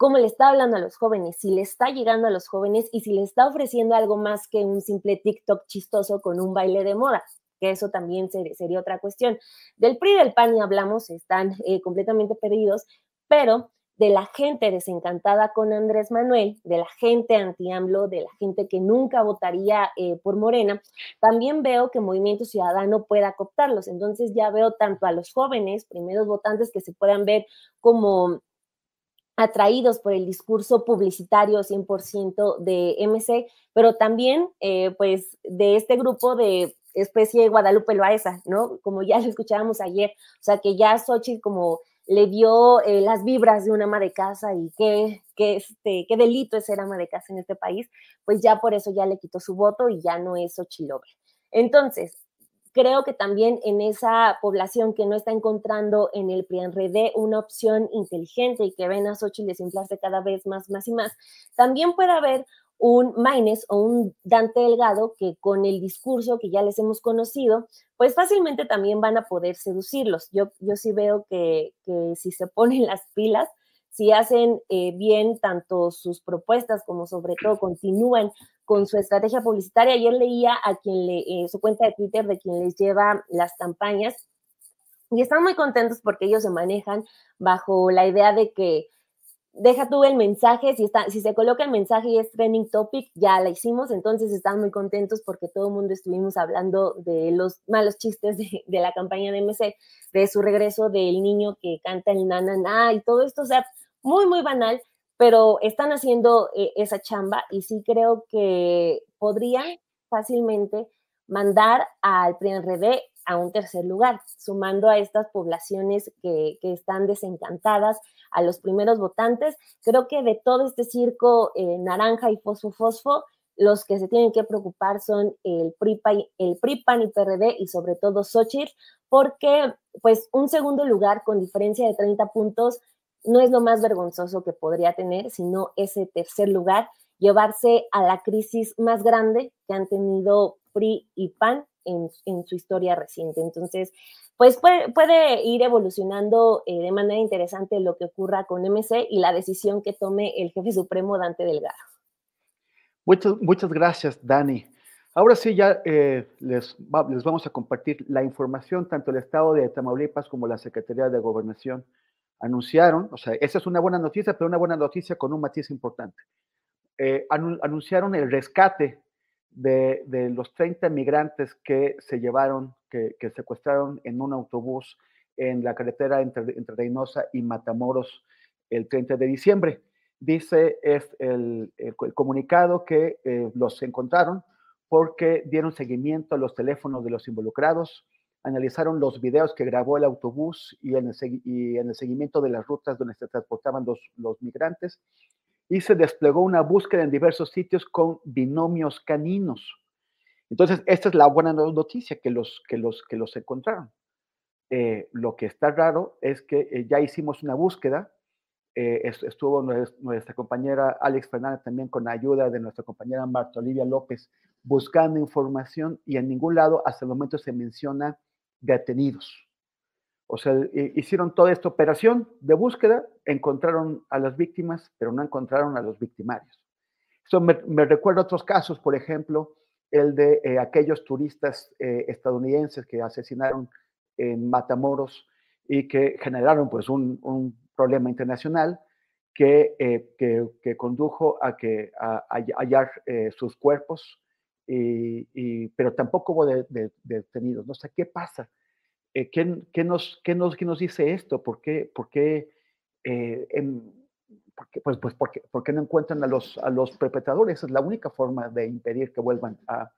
cómo le está hablando a los jóvenes, si le está llegando a los jóvenes y si le está ofreciendo algo más que un simple TikTok chistoso con un baile de moda, que eso también sería otra cuestión. Del PRI y del PAN ni hablamos, están eh, completamente perdidos, pero de la gente desencantada con Andrés Manuel, de la gente anti-AMLO, de la gente que nunca votaría eh, por Morena, también veo que Movimiento Ciudadano pueda cooptarlos. Entonces ya veo tanto a los jóvenes, primeros votantes, que se puedan ver como atraídos por el discurso publicitario 100% de MC, pero también eh, pues de este grupo de especie Guadalupe Loaesa, ¿no? Como ya lo escuchábamos ayer, o sea que ya Xochitl como le dio eh, las vibras de una ama de casa y qué, qué, este, qué delito es ser ama de casa en este país, pues ya por eso ya le quitó su voto y ya no es Xochitl Entonces, creo que también en esa población que no está encontrando en el PRIANRED una opción inteligente y que ven a Xochitl desinflarse cada vez más, más y más, también puede haber un Maines o un Dante Delgado que con el discurso que ya les hemos conocido, pues fácilmente también van a poder seducirlos. Yo, yo sí veo que, que si se ponen las pilas, si hacen eh, bien tanto sus propuestas como sobre todo continúan con su estrategia publicitaria. Ayer leía a quien le, eh, su cuenta de Twitter de quien les lleva las campañas y están muy contentos porque ellos se manejan bajo la idea de que deja tú el mensaje, si, está, si se coloca el mensaje y es trending topic, ya la hicimos, entonces están muy contentos porque todo el mundo estuvimos hablando de los malos chistes de, la campaña de MC, de su regreso del niño que canta el na, y todo esto, o sea, muy, muy banal, pero están haciendo eh, esa chamba y sí creo que podrían fácilmente mandar al PRIANRD a un tercer lugar, sumando a estas poblaciones que, están desencantadas, a los primeros votantes. Creo que de todo este circo eh, naranja y fosfo-fosfo, los que se tienen que preocupar son el PRI, el PRI, PAN y PRD y sobre todo Xochitl, porque pues un segundo lugar con diferencia de 30 puntos no es lo más vergonzoso que podría tener, sino ese tercer lugar, llevarse a la crisis más grande que han tenido PRI y PAN en, su historia reciente. Entonces, pues puede, ir evolucionando eh, de manera interesante lo que ocurra con MC y la decisión que tome el jefe supremo Dante Delgado. Muchas, muchas gracias, Dani. Ahora sí, ya les, les, vamos a compartir la información, tanto el Estado de Tamaulipas como la Secretaría de Gobernación anunciaron, o sea, esa es una buena noticia, pero una buena noticia con un matiz importante. Eh, anunciaron el rescate de, de, los 30 migrantes que se llevaron, que, que, secuestraron en un autobús en la carretera entre, entre Reynosa y Matamoros el 30 de diciembre. Dice es el, el, el comunicado que eh, los encontraron porque dieron seguimiento a los teléfonos de los involucrados, analizaron los videos que grabó el autobús y en el, y en el seguimiento de las rutas donde se transportaban los, los migrantes y se desplegó una búsqueda en diversos sitios con binomios caninos. Entonces, esta es la buena noticia, que los, que los, que los encontraron. Eh, lo que está raro es que eh, ya hicimos una búsqueda, eh, estuvo nuestra, compañera Alex Fernández también con la ayuda de nuestra compañera Marta Olivia López buscando información y en ningún lado hasta el momento se menciona detenidos. O sea, hicieron toda esta operación de búsqueda, encontraron a las víctimas, pero no encontraron a los victimarios. Eso me, recuerda otros casos, por ejemplo, el de eh, aquellos turistas eh, estadounidenses que asesinaron en Matamoros y que generaron pues un, problema internacional que, eh, que, condujo a, que, a, hallar eh, sus cuerpos, y, y, pero tampoco hubo de, de, de detenidos. ¿no? O sea, ¿qué pasa? Eh, ¿qué, qué, nos, qué, nos, ¿qué, nos, dice esto? ¿Por qué, por qué, eh, en, pues, pues porque, porque, no encuentran a los, a los perpetradores? Esa es la única forma de impedir que vuelvan a,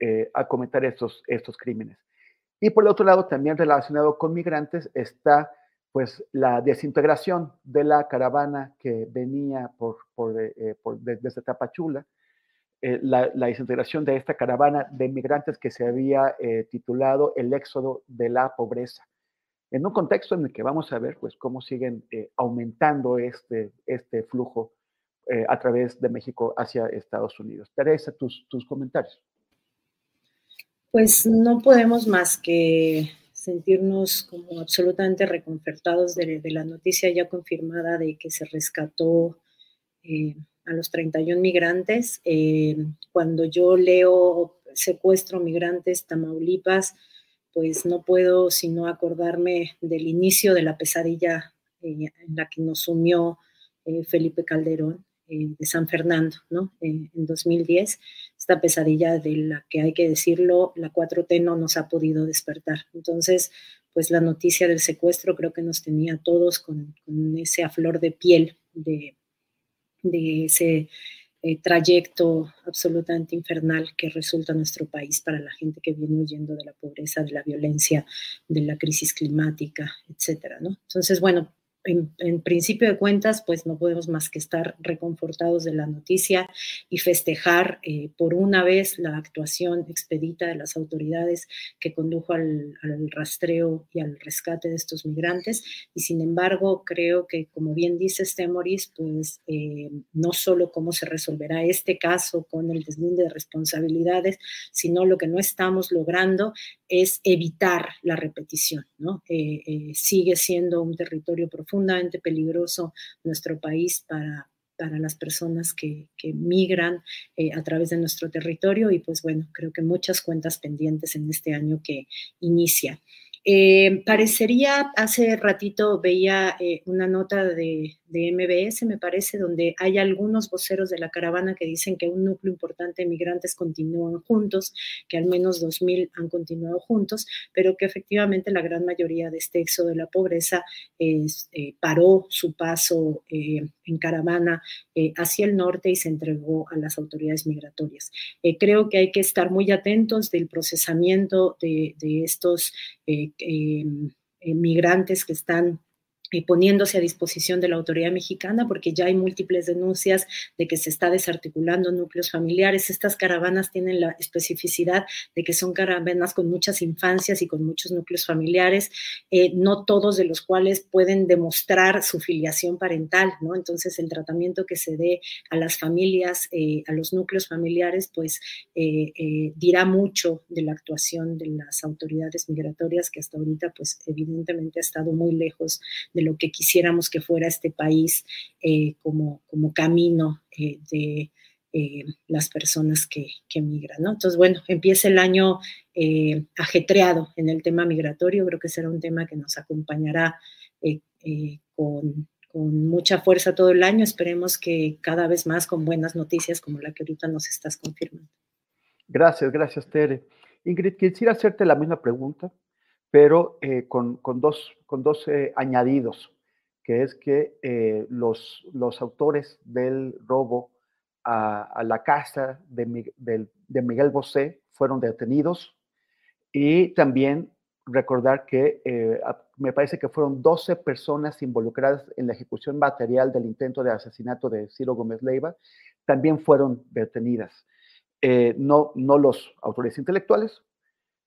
eh, a cometer estos, estos crímenes. Y por el otro lado, también relacionado con migrantes, está pues la desintegración de la caravana que venía por, por, eh, por desde Tapachula, eh, la, la, desintegración de esta caravana de migrantes que se había eh, titulado El éxodo de la pobreza. En un contexto en el que vamos a ver pues, cómo siguen eh, aumentando este, este flujo a través de México hacia Estados Unidos. Teresa, tus, tus comentarios. Pues no podemos más que sentirnos como absolutamente reconfortados de, la noticia ya confirmada de que se rescató a los 31 migrantes. Eh, cuando yo leo secuestro migrantes Tamaulipas, pues no puedo sino acordarme del inicio de la pesadilla eh, en la que nos sumió eh, Felipe Calderón de San Fernando, ¿no? en 2010, esta pesadilla de la que hay que decirlo, la 4T no nos ha podido despertar. Entonces, pues la noticia del secuestro creo que nos tenía a todos con, con ese a flor de piel de de ese eh, trayecto absolutamente infernal que resulta nuestro país para la gente que viene huyendo de la pobreza, de la violencia, de la crisis climática, etcétera, ¿no? Entonces, bueno, en, en, principio de cuentas, pues no podemos más que estar reconfortados de la noticia y festejar eh, por una vez la actuación expedita de las autoridades que condujo al, al, rastreo y al rescate de estos migrantes. Y sin embargo, creo que, como bien dice Stemoris, pues eh, no solo cómo se resolverá este caso con el deslinde de responsabilidades, sino lo que no estamos logrando es evitar la repetición, ¿no? Eh, eh, sigue siendo un territorio profundamente peligroso nuestro país para, para las personas que, que migran eh, a través de nuestro territorio y pues bueno, creo que muchas cuentas pendientes en este año que inicia. Eh, parecería, hace ratito veía eh, una nota de, de, MBS, me parece, donde hay algunos voceros de la caravana que dicen que un núcleo importante de migrantes continúan juntos, que al menos 2.000 han continuado juntos, pero que efectivamente la gran mayoría de este éxodo de la pobreza eh, paró su paso en caravana eh, hacia el norte y se entregó a las autoridades migratorias. creo que hay que estar muy atentos del procesamiento de, de estos eh, migrantes que están eh, poniéndose a disposición de la autoridad mexicana, porque ya hay múltiples denuncias de que se está desarticulando núcleos familiares. Estas caravanas tienen la especificidad de que son caravanas con muchas infancias y con muchos núcleos familiares, eh, no todos de los cuales pueden demostrar su filiación parental, ¿no? Entonces, el tratamiento que se dé a las familias, eh, a los núcleos familiares, pues eh, eh, dirá mucho de la actuación de las autoridades migratorias, que hasta ahorita, pues evidentemente ha estado muy lejos de lo que quisiéramos que fuera este país eh, como, como camino eh, de, eh, las personas que, que, migran. Entonces, bueno, empieza el año ajetreado en el tema migratorio, creo que será un tema que nos acompañará con, con, mucha fuerza todo el año, esperemos que cada vez más con buenas noticias como la que ahorita nos estás confirmando. Gracias, gracias, Tere. Ingrid, quisiera hacerte la misma pregunta, pero con, con, dos, con dos añadidos, que es que los, los autores del robo a, la casa de, de, Miguel Bosé, fueron detenidos y también recordar que eh, me parece que fueron 12 personas involucradas en la ejecución material del intento de asesinato de Ciro Gómez Leiva, también fueron detenidas. Eh, no, no los autores intelectuales,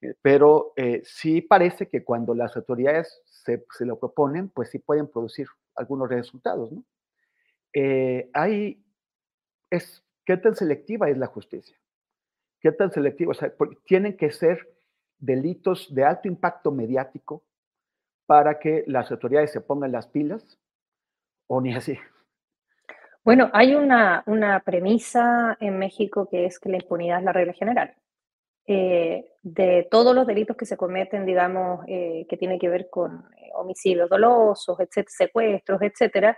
eh, pero sí parece que cuando las autoridades se, lo proponen, pues sí pueden producir algunos resultados. ¿no? hay es qué tan selectiva es la justicia. ¿Qué tan selectiva? O sea, tienen que ser delitos de alto impacto mediático para que las autoridades se pongan las pilas o ni así. Bueno, hay una, una premisa en México que es que la impunidad es la regla general. Eh, de todos los delitos que se cometen, digamos, eh, que tienen que ver con eh, homicidios dolosos, etcétera, secuestros, etcétera,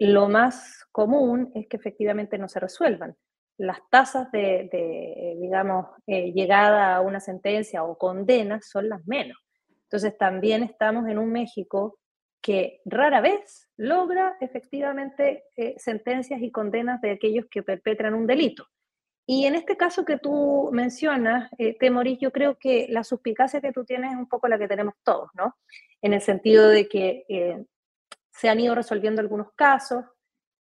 lo más común es que efectivamente no se resuelvan. Las tasas de, digamos, eh, llegada a una sentencia o condena son las menos. Entonces también estamos en un México que rara vez logra efectivamente sentencias y condenas de aquellos que perpetran un delito. Y en este caso que tú mencionas, eh, Temoris, yo creo que la suspicacia que tú tienes es un poco la que tenemos todos, ¿no? En el sentido de que se han ido resolviendo algunos casos,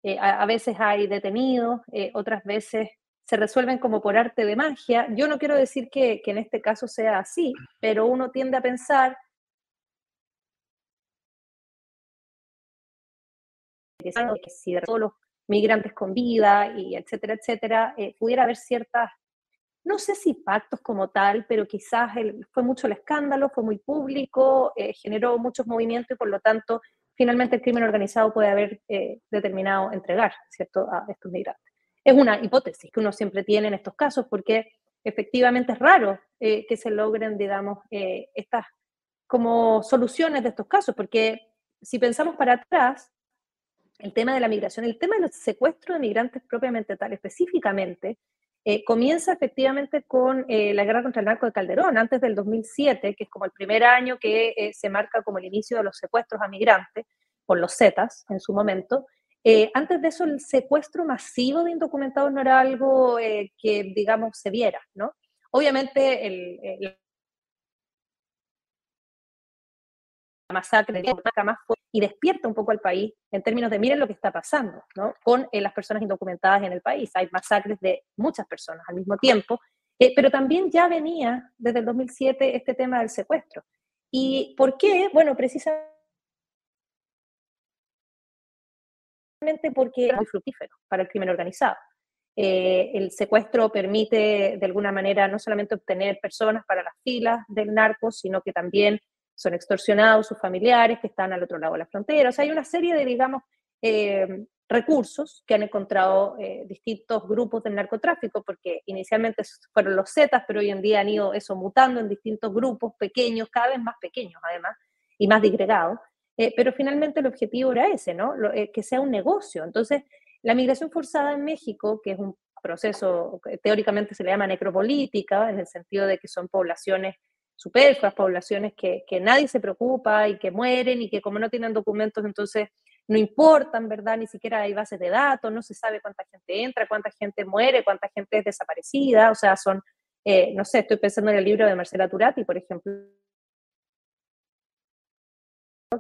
eh, a, veces hay detenidos, eh, otras veces se resuelven como por arte de magia. Yo no quiero decir que, en este caso sea así, pero uno tiende a pensar que si todos los migrantes con vida y etcétera, etcétera, eh, pudiera haber ciertas, no sé si pactos como tal, pero quizás fue mucho el escándalo, fue muy público, generó muchos movimientos y por lo tanto finalmente el crimen organizado puede haber eh, determinado entregar ¿cierto? a estos migrantes. Es una hipótesis que uno siempre tiene en estos casos porque efectivamente es raro eh, que se logren, digamos, eh, estas como soluciones de estos casos, porque si pensamos para atrás, el tema de la migración, el tema de los secuestros de migrantes propiamente tal, específicamente, eh, comienza efectivamente con eh, la guerra contra el narco de Calderón, antes del 2007, que es como el primer año que eh, se marca como el inicio de los secuestros a migrantes, por los Zetas en su momento. antes de eso, el secuestro masivo de indocumentados no era algo que, digamos, se viera, ¿no? Obviamente, el, la masacre y despierta un poco al país en términos de miren lo que está pasando ¿no? con eh, las personas indocumentadas en el país. Hay masacres de muchas personas al mismo tiempo, eh, pero también ya venía desde el 2007 este tema del secuestro. ¿Y por qué? Bueno, precisamente porque es muy fructífero para el crimen organizado. Eh, el secuestro permite de alguna manera no solamente obtener personas para las filas del narco, sino que también son extorsionados sus familiares que están al otro lado de la frontera. O sea, hay una serie de, digamos, eh, recursos que han encontrado eh, distintos grupos del narcotráfico, porque inicialmente fueron los Zetas, pero hoy en día han ido eso mutando en distintos grupos pequeños, cada vez más pequeños además, y más disgregados. Eh, pero finalmente el objetivo era ese, ¿no? que sea un negocio. Entonces, la migración forzada en México, que es un proceso teóricamente se le llama necropolítica, en el sentido de que son poblaciones superfluas, poblaciones que, que, nadie se preocupa y que mueren y que como no tienen documentos entonces no importan, ¿verdad? Ni siquiera hay bases de datos, no se sabe cuánta gente entra, cuánta gente muere, cuánta gente es desaparecida, o sea, son, eh, no sé, estoy pensando en el libro de Marcela Turati, por ejemplo,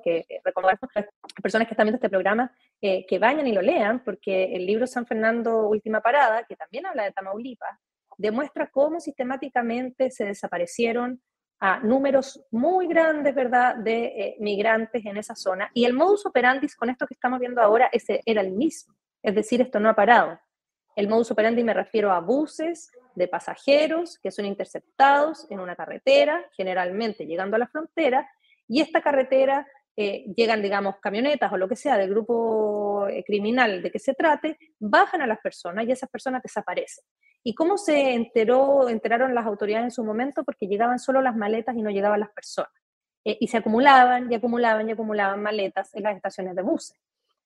que eh, recomendar a personas que están viendo este programa eh, que vayan y lo lean, porque el libro San Fernando Última Parada, que también habla de Tamaulipas, demuestra cómo sistemáticamente se desaparecieron a números muy grandes, ¿verdad?, de eh, migrantes en esa zona. Y el modus operandi con esto que estamos viendo ahora ese era el mismo. Es decir, esto no ha parado. El modus operandi me refiero a buses de pasajeros que son interceptados en una carretera, generalmente llegando a la frontera, y esta carretera eh, llegan, digamos, camionetas o lo que sea del grupo eh, criminal de que se trate, bajan a las personas y esas personas desaparecen. ¿Y cómo se enteró, enteraron las autoridades en su momento? Porque llegaban solo las maletas y no llegaban las personas. Eh, y se acumulaban y acumulaban y acumulaban maletas en las estaciones de buses.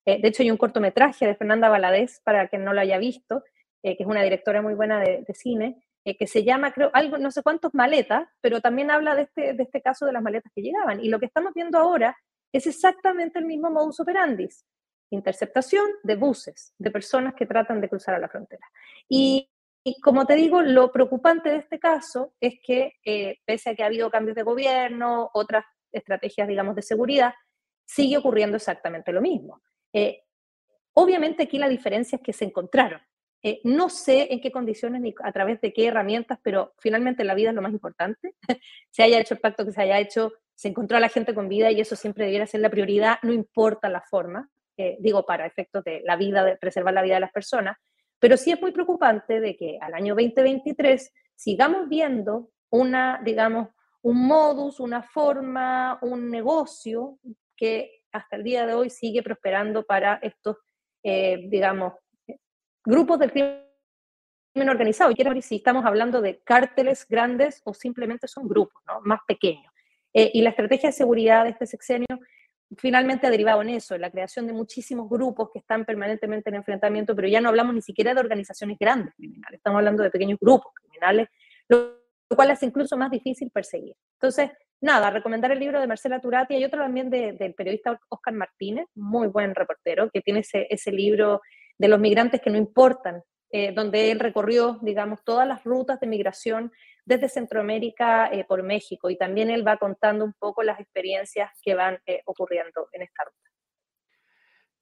de hecho, hay un cortometraje de Fernanda Valadez, para quien no lo haya visto, que es una directora muy buena de, de cine, que se llama, creo, algo, no sé cuántos maletas, pero también habla de este, de este caso de las maletas que llegaban. Y lo que estamos viendo ahora es exactamente el mismo modus operandi. Interceptación de buses, de personas que tratan de cruzar a la frontera. Y, como te digo, lo preocupante de este caso es que, eh, pese a que ha habido cambios de gobierno, otras estrategias, digamos, de seguridad, sigue ocurriendo exactamente lo mismo. Eh, obviamente aquí la diferencia es que se encontraron. Eh, no sé en qué condiciones ni a través de qué herramientas, pero finalmente la vida es lo más importante. se haya hecho el pacto que se haya hecho, se encontró a la gente con vida y eso siempre debiera ser la prioridad, no importa la forma, eh, digo, para efectos de la vida, preservar la vida de las personas, pero sí es muy preocupante de que al año 2023 sigamos viendo una, digamos, un modus, una forma, un negocio que hasta el día de hoy sigue prosperando para estos, eh, digamos, grupos del crimen organizado. Quiero ver si estamos hablando de cárteles grandes o simplemente son grupos ¿no? más pequeños. Eh, y la estrategia de seguridad de este sexenio finalmente ha derivado en eso, en la creación de muchísimos grupos que están permanentemente en enfrentamiento, pero ya no hablamos ni siquiera de organizaciones grandes criminales, estamos hablando de pequeños grupos criminales, lo cual es incluso más difícil perseguir. Entonces, nada, recomendar el libro de Marcela Turati y otro también del periodista Oscar Martínez, muy buen reportero, que tiene ese, ese libro de los migrantes que no importan, eh, donde él recorrió, digamos, todas las rutas de migración desde Centroamérica eh, por México y también él va contando un poco las experiencias que van eh, ocurriendo en esta ruta.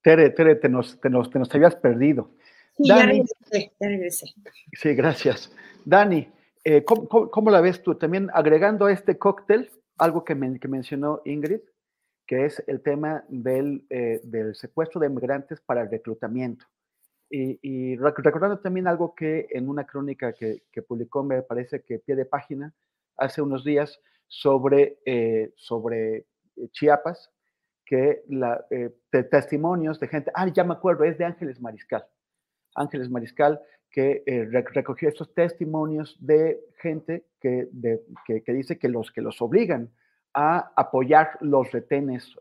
Tere, Tere, te nos, te nos, te nos habías perdido. Sí, ya regresé, ya regresé. Sí, gracias. Dani, eh, ¿cómo, cómo, la ves tú? También agregando a este cóctel algo que, que mencionó Ingrid, que es el tema del, del secuestro de migrantes para el reclutamiento. Y, recordando también algo que en una crónica que, publicó, me parece que pie de página, hace unos días, sobre, eh, sobre eh, Chiapas, que la, eh, testimonios de gente, ah, ya me acuerdo, es de Ángeles Mariscal. Ángeles Mariscal, que recogió estos testimonios de gente que, que, dice que los, que los obligan a apoyar los retenes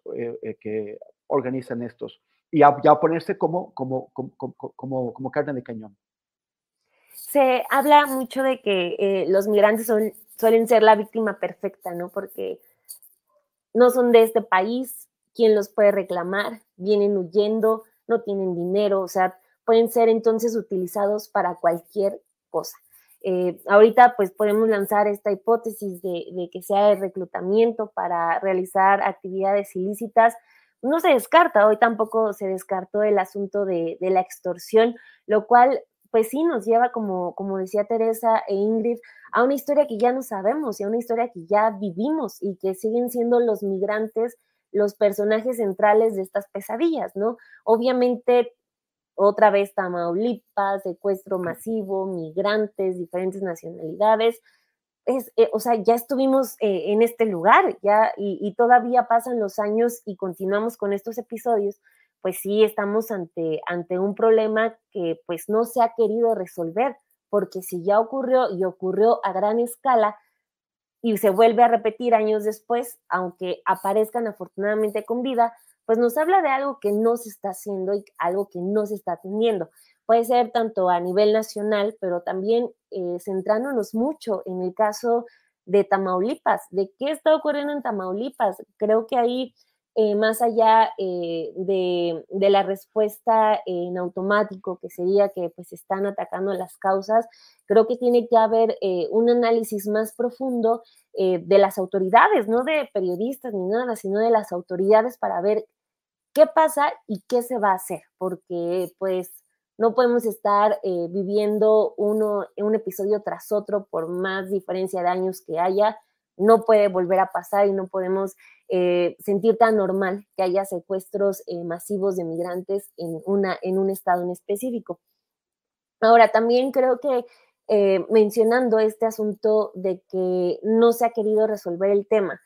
que organizan estos y a, ponerse como, como, como, como, carne de cañón. Se habla mucho de que eh, los migrantes suelen ser la víctima perfecta, ¿no? Porque no son de este país, ¿quién los puede reclamar? Vienen huyendo, no tienen dinero, o sea, pueden ser entonces utilizados para cualquier cosa. Eh, ahorita pues podemos lanzar esta hipótesis de, de, que sea el reclutamiento para realizar actividades ilícitas, no se descarta, hoy tampoco se descartó el asunto de, la extorsión, lo cual pues sí nos lleva, como, como decía Teresa e Ingrid, a una historia que ya no sabemos y a una historia que ya vivimos y que siguen siendo los migrantes los personajes centrales de estas pesadillas, ¿no? Obviamente, otra vez Tamaulipas, secuestro masivo, migrantes, diferentes nacionalidades, es, eh, o sea, ya estuvimos eh, en este lugar, ya, y, todavía pasan los años y continuamos con estos episodios, pues sí estamos ante, ante un problema que pues no se ha querido resolver, porque si ya ocurrió y ocurrió a gran escala y se vuelve a repetir años después, aunque aparezcan afortunadamente con vida, pues nos habla de algo que no se está haciendo y algo que no se está atendiendo puede ser tanto a nivel nacional, pero también eh, centrándonos mucho en el caso de Tamaulipas, de qué está ocurriendo en Tamaulipas. Creo que ahí, eh, más allá eh, de, la respuesta en automático, que sería que pues están atacando las causas, creo que tiene que haber un análisis más profundo de las autoridades, no de periodistas ni nada, sino de las autoridades para ver qué pasa y qué se va a hacer, porque pues no podemos estar eh, viviendo uno, un episodio tras otro por más diferencia de años que haya. No puede volver a pasar y no podemos eh, sentir tan normal que haya secuestros eh, masivos de migrantes en, una, en un estado en específico. Ahora, también creo que mencionando este asunto de que no se ha querido resolver el tema,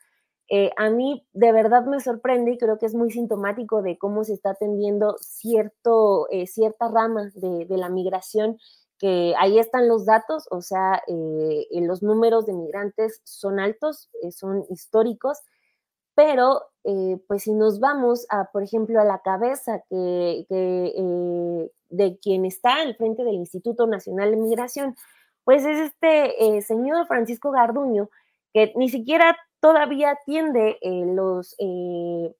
eh, a mí de verdad me sorprende y creo que es muy sintomático de cómo se está atendiendo cierto, eh, cierta rama de, la migración, que ahí están los datos, o sea, eh, los números de migrantes son altos, son históricos, pero pues si nos vamos a, por ejemplo, a la cabeza que, de quien está al frente del Instituto Nacional de Migración, pues es este señor Francisco Garduño, que ni siquiera todavía atiende eh, los, eh,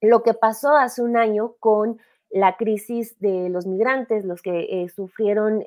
lo que pasó hace un año con la crisis de los migrantes, los que eh, sufrieron,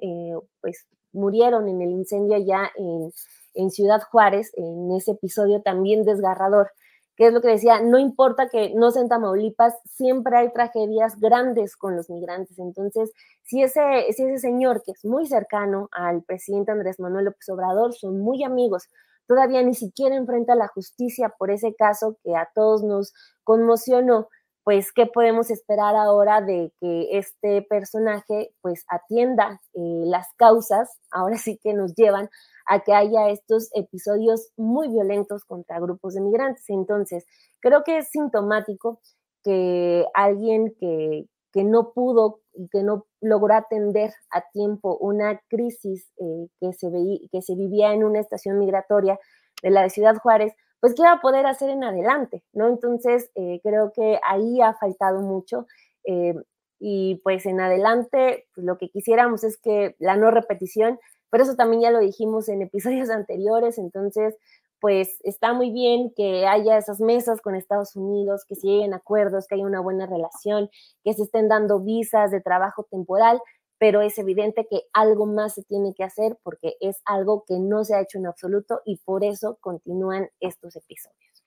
pues murieron en el incendio allá en, Ciudad Juárez, en ese episodio también desgarrador que es lo que decía, no importa que no sea en Tamaulipas, siempre hay tragedias grandes con los migrantes. Entonces, si ese, si ese señor que es muy cercano al presidente Andrés Manuel López Obrador, son muy amigos, todavía ni siquiera enfrenta la justicia por ese caso que a todos nos conmocionó, pues qué podemos esperar ahora de que este personaje pues atienda eh, las causas, ahora sí que nos llevan a que haya estos episodios muy violentos contra grupos de migrantes. Entonces, creo que es sintomático que alguien que, que no pudo y que no logró atender a tiempo una crisis eh, que, se que se vivía en una estación migratoria de la Ciudad Juárez, pues qué va a poder hacer en adelante, ¿no? Entonces, eh, creo que ahí ha faltado mucho. Eh, y pues en adelante, pues, lo que quisiéramos es que la no repetición, pero eso también ya lo dijimos en episodios anteriores, entonces, pues está muy bien que haya esas mesas con Estados Unidos, que se lleguen acuerdos, que haya una buena relación, que se estén dando visas de trabajo temporal, pero es evidente que algo más se tiene que hacer porque es algo que no se ha hecho en absoluto y por eso continúan estos episodios.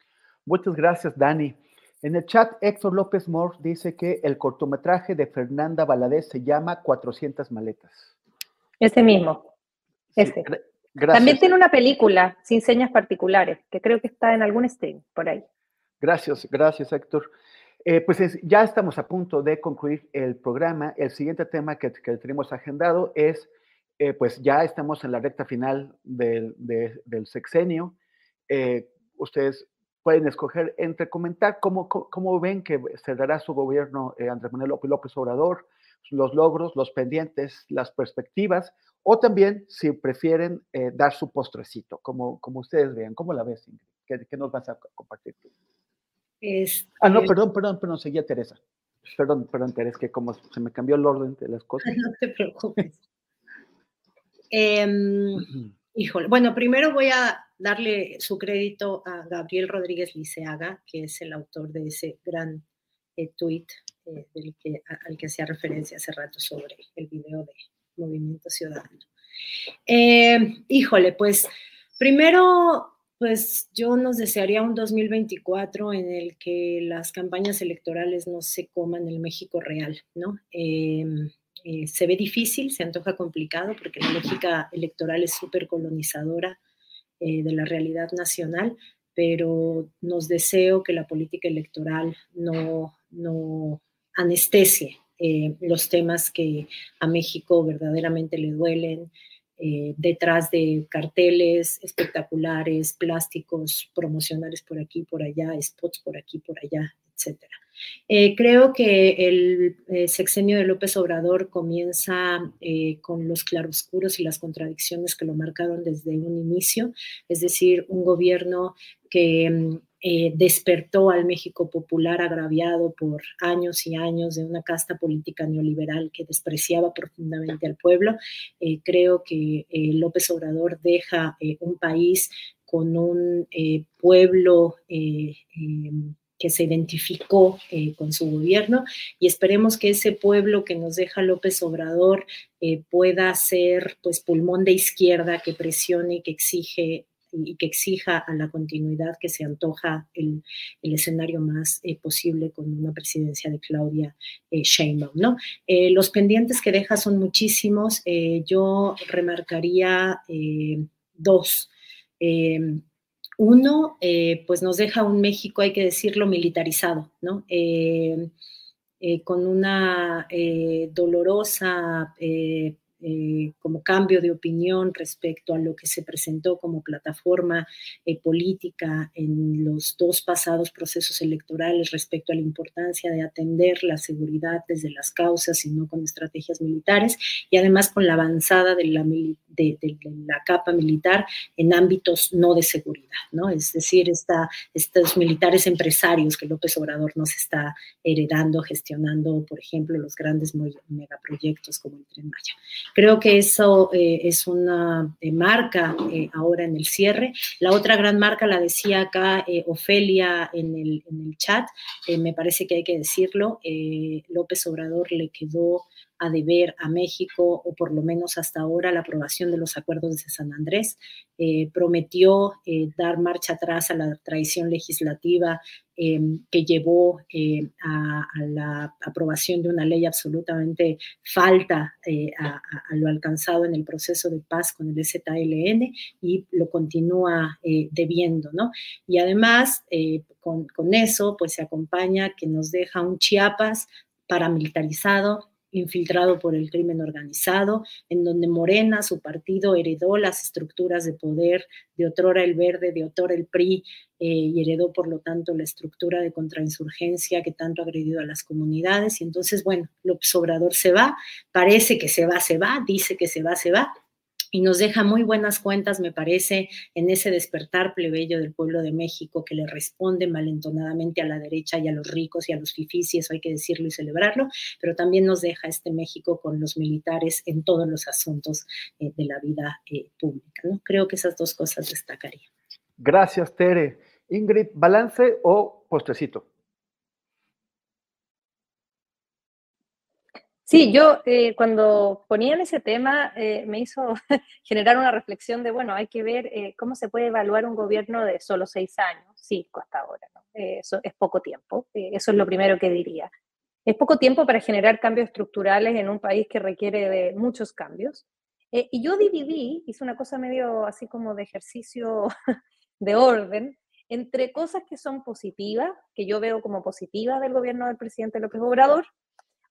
Muchas gracias, Dani. En el chat, Héctor López Moore dice que el cortometraje de Fernanda Valadez se llama 400 maletas. Ese mismo. Ese. También tiene una película sin señas particulares, que creo que está en algún stream por ahí. Gracias, gracias Héctor. Eh, pues ya estamos a punto de concluir el programa. El siguiente tema que, tenemos agendado es, eh, pues ya estamos en la recta final del, sexenio. Eh, ustedes pueden escoger entre comentar cómo, cómo, ven que se dará su gobierno Andrés Manuel López Obrador, los logros, los pendientes, las perspectivas, o también si prefieren eh, dar su postrecito, como, como ustedes vean. ¿Cómo la ves, Ingrid? ¿Qué, nos vas a compartir tú? ah, no, perdón, perdón, perdón, seguía Teresa. Perdón, perdón, Teresa, que como se me cambió el orden de las cosas. No te preocupes. Em, híjole, bueno, primero voy a darle su crédito a Gabriel Rodríguez Liceaga, que es el autor de ese gran eh, tweet eh, del que, al que hacía referencia hace rato sobre el video de Movimiento Ciudadano. Eh, híjole, pues primero, pues yo nos desearía un 2024 en el que las campañas electorales no se coman el México real, ¿no? Eh, eh, se ve difícil, se antoja complicado porque la lógica electoral es súper colonizadora de la realidad nacional, pero nos deseo que la política electoral no, no anestesie eh, los temas que a México verdaderamente le duelen, eh, detrás de carteles espectaculares, plásticos promocionales por aquí, por allá, spots por aquí, por allá, etc. Eh, creo que el sexenio de López Obrador comienza con los claroscuros y las contradicciones que lo marcaron desde un inicio, es decir, un gobierno que mm, eh, despertó al México popular agraviado por años y años de una casta política neoliberal que despreciaba profundamente al pueblo. Eh, creo que eh, López Obrador deja un país con un pueblo que se identificó con su gobierno y esperemos que ese pueblo que nos deja López Obrador pueda ser pues pulmón de izquierda que presione y que exige y que exija a la continuidad que se antoja el, escenario más eh, posible con una presidencia de Claudia eh, Sheinbaum. ¿no? Eh, los pendientes que deja son muchísimos. yo remarcaría dos. uno, pues nos deja un México, hay que decirlo, militarizado, ¿no? con una dolorosa eh, como cambio de opinión respecto a lo que se presentó como plataforma eh, política en los dos pasados procesos electorales respecto a la importancia de atender la seguridad desde las causas y no con estrategias militares, y además con la avanzada de la, de, la capa militar en ámbitos no de seguridad, ¿no? Es decir, estos militares empresarios que López Obrador nos está heredando, gestionando, por ejemplo, los grandes megaproyectos como el Tren Maya. Creo que eso eh, es una eh, marca eh, ahora en el cierre. La otra gran marca la decía acá Ofelia en el, en el chat, me parece que hay que decirlo, López Obrador le quedó a deber a México, o por lo menos hasta ahora, la aprobación de los acuerdos de San Andrés. Eh, prometió eh, dar marcha atrás a la traición legislativa em, que llevó eh, a, la aprobación de una ley absolutamente falta a, lo alcanzado en el proceso de paz con el ZLN y lo continúa debiendo, ¿no? Y además, con, con eso, pues se acompaña que nos deja un Chiapas paramilitarizado, infiltrado por el crimen organizado, en donde Morena, su partido, heredó las estructuras de poder de otrora el Verde, de otrora el PRI, eh, y heredó, por lo tanto, la estructura de contrainsurgencia que tanto ha agredido a las comunidades. Y entonces, bueno, López Obrador se va, parece que se va, se va, dice que se va, se va, y nos deja muy buenas cuentas, me parece, en ese despertar plebeyo del pueblo de México que le responde malentonadamente a la derecha y a los ricos y a los fifís, y eso hay que decirlo y celebrarlo, pero también nos deja este México con los militares en todos los asuntos eh, de la vida eh, pública. ¿no? Creo que esas dos cosas destacaría. Gracias, Tere. Ingrid, ¿balance o postrecito? Sí, yo eh, cuando ponían ese tema eh, me hizo generar una reflexión de, bueno, hay que ver eh, cómo se puede evaluar un gobierno de solo seis años, sí, hasta ahora, ¿no? eso es poco tiempo, eso es lo primero que diría. Es poco tiempo para generar cambios estructurales en un país que requiere de muchos cambios. y yo dividí, hice una cosa medio así como de ejercicio de orden, entre cosas que son positivas, que yo veo como positivas del gobierno del presidente López Obrador,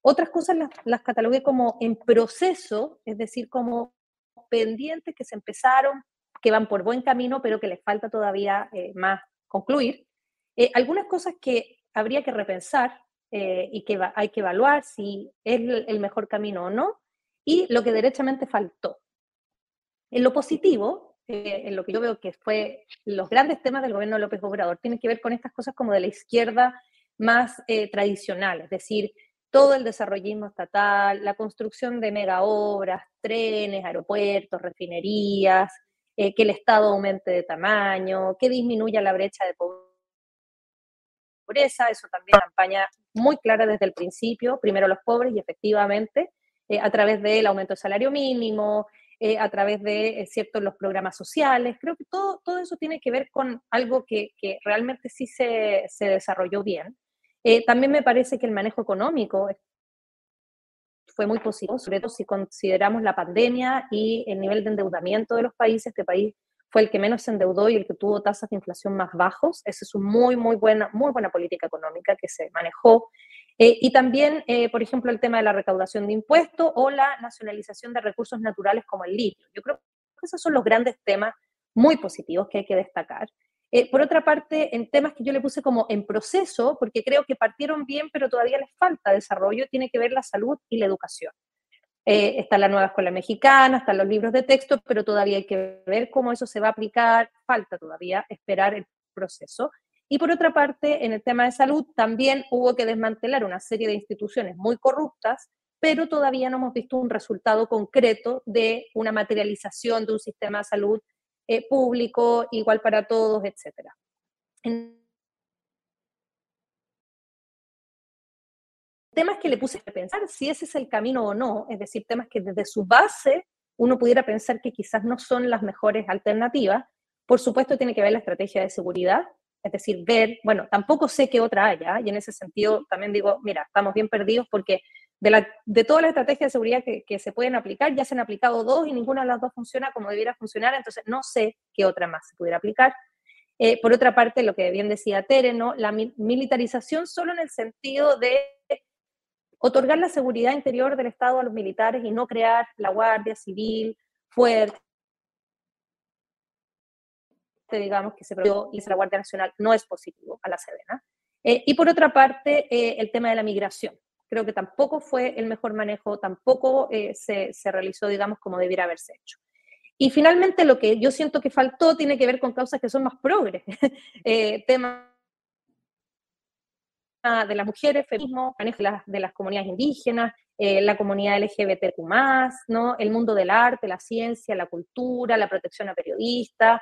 otras cosas las, catalogué como en proceso, es decir, como pendientes que se empezaron, que van por buen camino, pero que les falta todavía eh, más concluir. Eh, algunas cosas que habría que repensar eh, y que hay que evaluar si es el mejor camino o no, y lo que derechamente faltó. En lo positivo, en lo que yo veo que fue los grandes temas del gobierno de López Obrador, tienen que ver con estas cosas como de la izquierda más tradicional, es decir, todo el desarrollismo estatal, la construcción de mega obras, trenes, aeropuertos, refinerías, eh, que el Estado aumente de tamaño, que disminuya la brecha de pobreza, eso también campaña muy clara desde el principio, primero los pobres y efectivamente eh, a través del aumento del salario mínimo, eh, a través de ciertos los programas sociales, creo que todo, todo eso tiene que ver con algo que, que realmente sí se, se desarrolló bien. Eh, también me parece que el manejo económico fue muy positivo, sobre todo si consideramos la pandemia y el nivel de endeudamiento de los países. Este país fue el que menos se endeudó y el que tuvo tasas de inflación más bajos. Esa es una muy, muy buena, muy buena política económica que se manejó. Eh, y también, eh, por ejemplo, el tema de la recaudación de impuestos o la nacionalización de recursos naturales como el litio. Yo creo que esos son los grandes temas muy positivos que hay que destacar. Eh, por otra parte, en temas que yo le puse como en proceso, porque creo que partieron bien, pero todavía les falta desarrollo, tiene que ver la salud y la educación. Eh, está la nueva escuela mexicana, están los libros de texto, pero todavía hay que ver cómo eso se va a aplicar, falta todavía esperar el proceso. Y por otra parte, en el tema de salud también hubo que desmantelar una serie de instituciones muy corruptas, pero todavía no hemos visto un resultado concreto de una materialización de un sistema de salud eh, público, igual para todos, etc. temas que le puse a pensar si ese es el camino o no, es decir, temas que desde su base uno pudiera pensar que quizás no son las mejores alternativas. Por supuesto, tiene que ver la estrategia de seguridad, es decir, ver, bueno, tampoco sé qué otra haya, y en ese sentido también digo, mira, estamos bien perdidos porque de, todas las estrategias de seguridad que, se pueden aplicar, ya se han aplicado dos y ninguna de las dos funciona como debiera funcionar, entonces no sé qué otra más se pudiera aplicar. Eh, por otra parte, lo que bien decía Tere, ¿no? la militarización solo en el sentido de otorgar la seguridad interior del Estado a los militares y no crear la Guardia Civil fuerte, digamos, que se produjo y la Guardia Nacional no es positivo a la Sedena. Eh, y por otra parte, eh, el tema de la migración. Creo que tampoco fue el mejor manejo, tampoco eh, se, se, realizó, digamos, como debiera haberse hecho. Y finalmente, lo que yo siento que faltó tiene que ver con causas que son más progres. tema de las mujeres, feminismo, manejo de las, de las comunidades indígenas, la comunidad LGBTQ+, ¿no? el mundo del arte, la ciencia, la cultura, la protección a periodistas,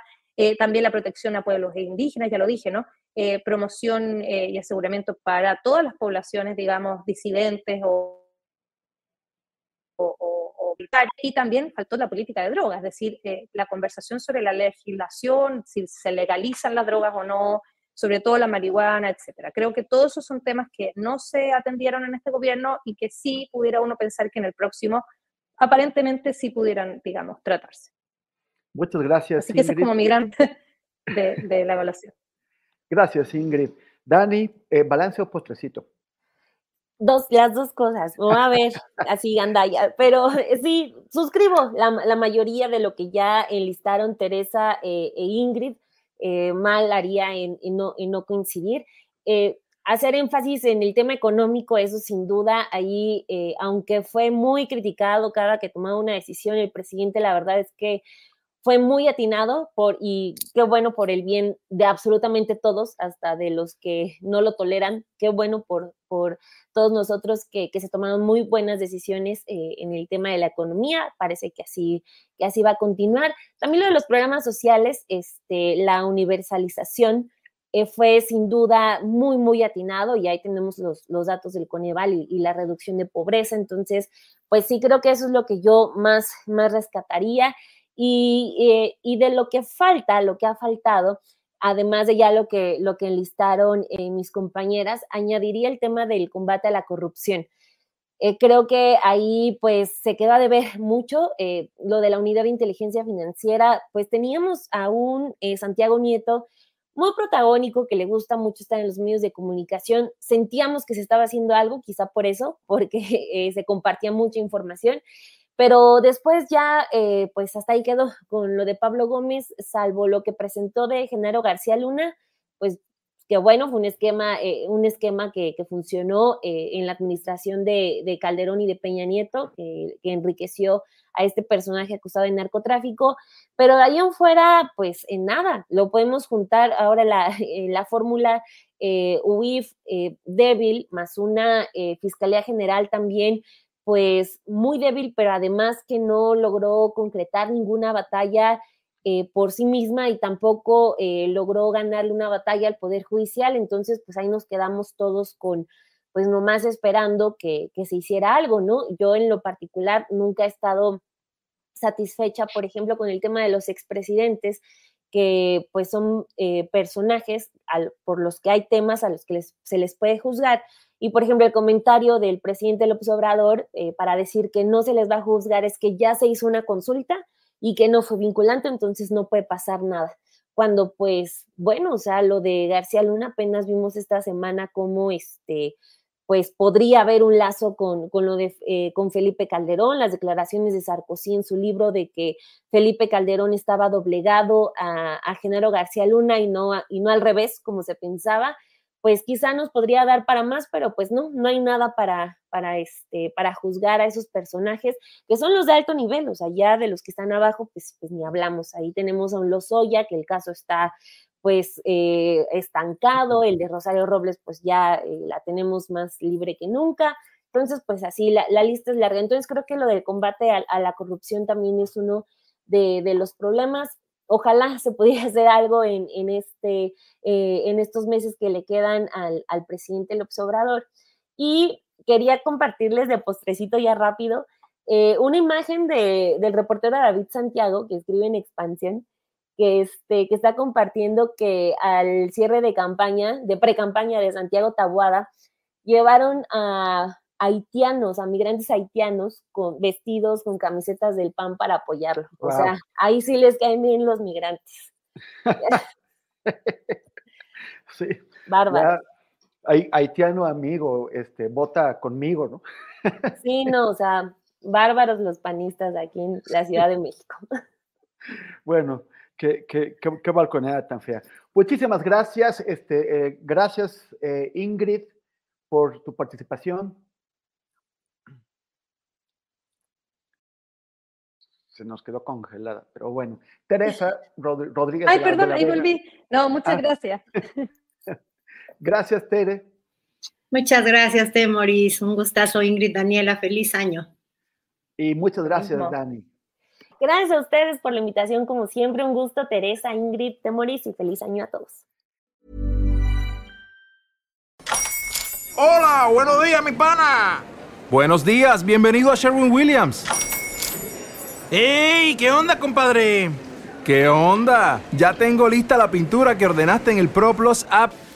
también la protección a pueblos indígenas, ya lo dije, ¿no? Eh, promoción eh, y aseguramiento para todas las poblaciones, digamos, disidentes o, o, y también faltó la política de drogas, es decir, eh, la conversación sobre la legislación, si se legalizan las drogas o no, sobre todo la marihuana, etcétera. Creo que todos esos son temas que no se atendieron en este gobierno y que sí pudiera uno pensar que en el próximo aparentemente sí pudieran, digamos, tratarse. Muchas gracias. Así que ese es como migrante de, de la evaluación. Gracias, Ingrid. Dani, eh, balance o postrecito. Dos, las dos cosas. Vamos a ver, así anda ya. Pero eh, sí, suscribo la, mayoría de lo que ya enlistaron Teresa eh, e Ingrid. mal haría en, no, no, coincidir. hacer énfasis en el tema económico, eso sin duda, ahí, aunque fue muy criticado cada que tomaba una decisión, el presidente, la verdad es que fue muy atinado por, y qué bueno por el bien de absolutamente todos, hasta de los que no lo toleran, qué bueno por, por todos nosotros que, que se tomaron muy buenas decisiones eh, en el tema de la economía, parece que así, que así va a continuar. También lo de los programas sociales, este, la universalización eh, fue sin duda muy, muy atinado y ahí tenemos los, los datos del Coneval y, y, la reducción de pobreza, entonces, pues sí creo que eso es lo que yo más, más rescataría. Eh, y, de lo que falta, lo que ha faltado, además de ya lo que, lo que enlistaron eh, mis compañeras, añadiría el tema del combate a la corrupción. Eh, creo que ahí pues se queda de ver mucho lo de la unidad de inteligencia financiera, pues teníamos a un Santiago Nieto muy protagónico, que le gusta mucho estar en los medios de comunicación. Sentíamos que se estaba haciendo algo, quizá por eso, porque se compartía mucha información. Pero después ya, eh, pues hasta ahí quedó con lo de Pablo Gómez, salvo lo que presentó de Genaro García Luna, pues que bueno, fue un esquema, eh, un esquema que, funcionó eh, en la administración de, Calderón y de Peña Nieto, que, enriqueció a este personaje acusado de narcotráfico, pero de ahí en fuera, pues en nada, lo podemos juntar ahora la, la fórmula UIF débil, más una Fiscalía General también pues muy débil, pero además que no logró concretar ninguna batalla eh, por sí misma y tampoco eh, logró ganarle una batalla al Poder Judicial. Entonces, pues ahí nos quedamos todos con, pues nomás esperando que, se hiciera algo, ¿no? Yo en lo particular nunca he estado satisfecha, por ejemplo, con el tema de los expresidentes, que pues son eh, personajes por los que hay temas a los que se les puede juzgar, y, por ejemplo, el comentario del presidente López Obrador eh, para decir que no se les va a juzgar es que ya se hizo una consulta y que no fue vinculante, entonces no puede pasar nada. Cuando, pues, bueno, o sea, lo de García Luna apenas vimos esta semana cómo, este, pues, podría haber un lazo con, con lo de, eh, con Felipe Calderón, las declaraciones de Sarkozy en su libro de que Felipe Calderón estaba doblegado a, a Genaro García Luna y no, y no al revés, como se pensaba pues quizá nos podría dar para más, pero pues no, no hay nada para, para, este, para juzgar a esos personajes que son los de alto nivel, o sea, ya de los que están abajo, pues, pues ni hablamos. Ahí tenemos a un Lozoya, que el caso está pues eh, estancado, el de Rosario Robles pues ya eh, la tenemos más libre que nunca. Entonces, pues así, la, lista es larga. Entonces, creo que lo del combate a, la corrupción también es uno de, de los problemas ojalá se pudiera hacer algo en, este, eh, en estos meses que le quedan al, presidente López Obrador. Y quería compartirles de postrecito ya rápido eh, una imagen del reportero David Santiago, que escribe en Expansión, que, este, que está compartiendo que al cierre de campaña, de pre-campaña de Santiago Tabuada, llevaron a haitianos, a migrantes haitianos con vestidos con camisetas del PAN para apoyarlo. O sea, ahí sí les caen bien los migrantes. sí. Bárbaro. haitiano amigo, este, vota conmigo, ¿no? Sí, no, o sea, bárbaros los panistas aquí en la Ciudad de México. Bueno, qué, qué, qué, balconeada tan fea. Muchísimas gracias, este, eh, gracias eh, Ingrid por tu participación. Se nos quedó congelada, pero bueno. Teresa Rodríguez. Ay, perdón, ahí volví. No, muchas ah. gracias. gracias, Tere. Muchas gracias, Temoris. Un gustazo, Ingrid, Daniela. Feliz año. Y muchas gracias, Dani. Gracias a ustedes por la invitación, como siempre. Un gusto, Teresa, Ingrid, Temoris, y feliz año a todos. Hola, buenos días, mi pana. Buenos días, bienvenido a Sherwin Williams. ¡Ey! ¿Qué onda, compadre? ¿Qué onda? Ya tengo lista la pintura que ordenaste en el ProPlus app.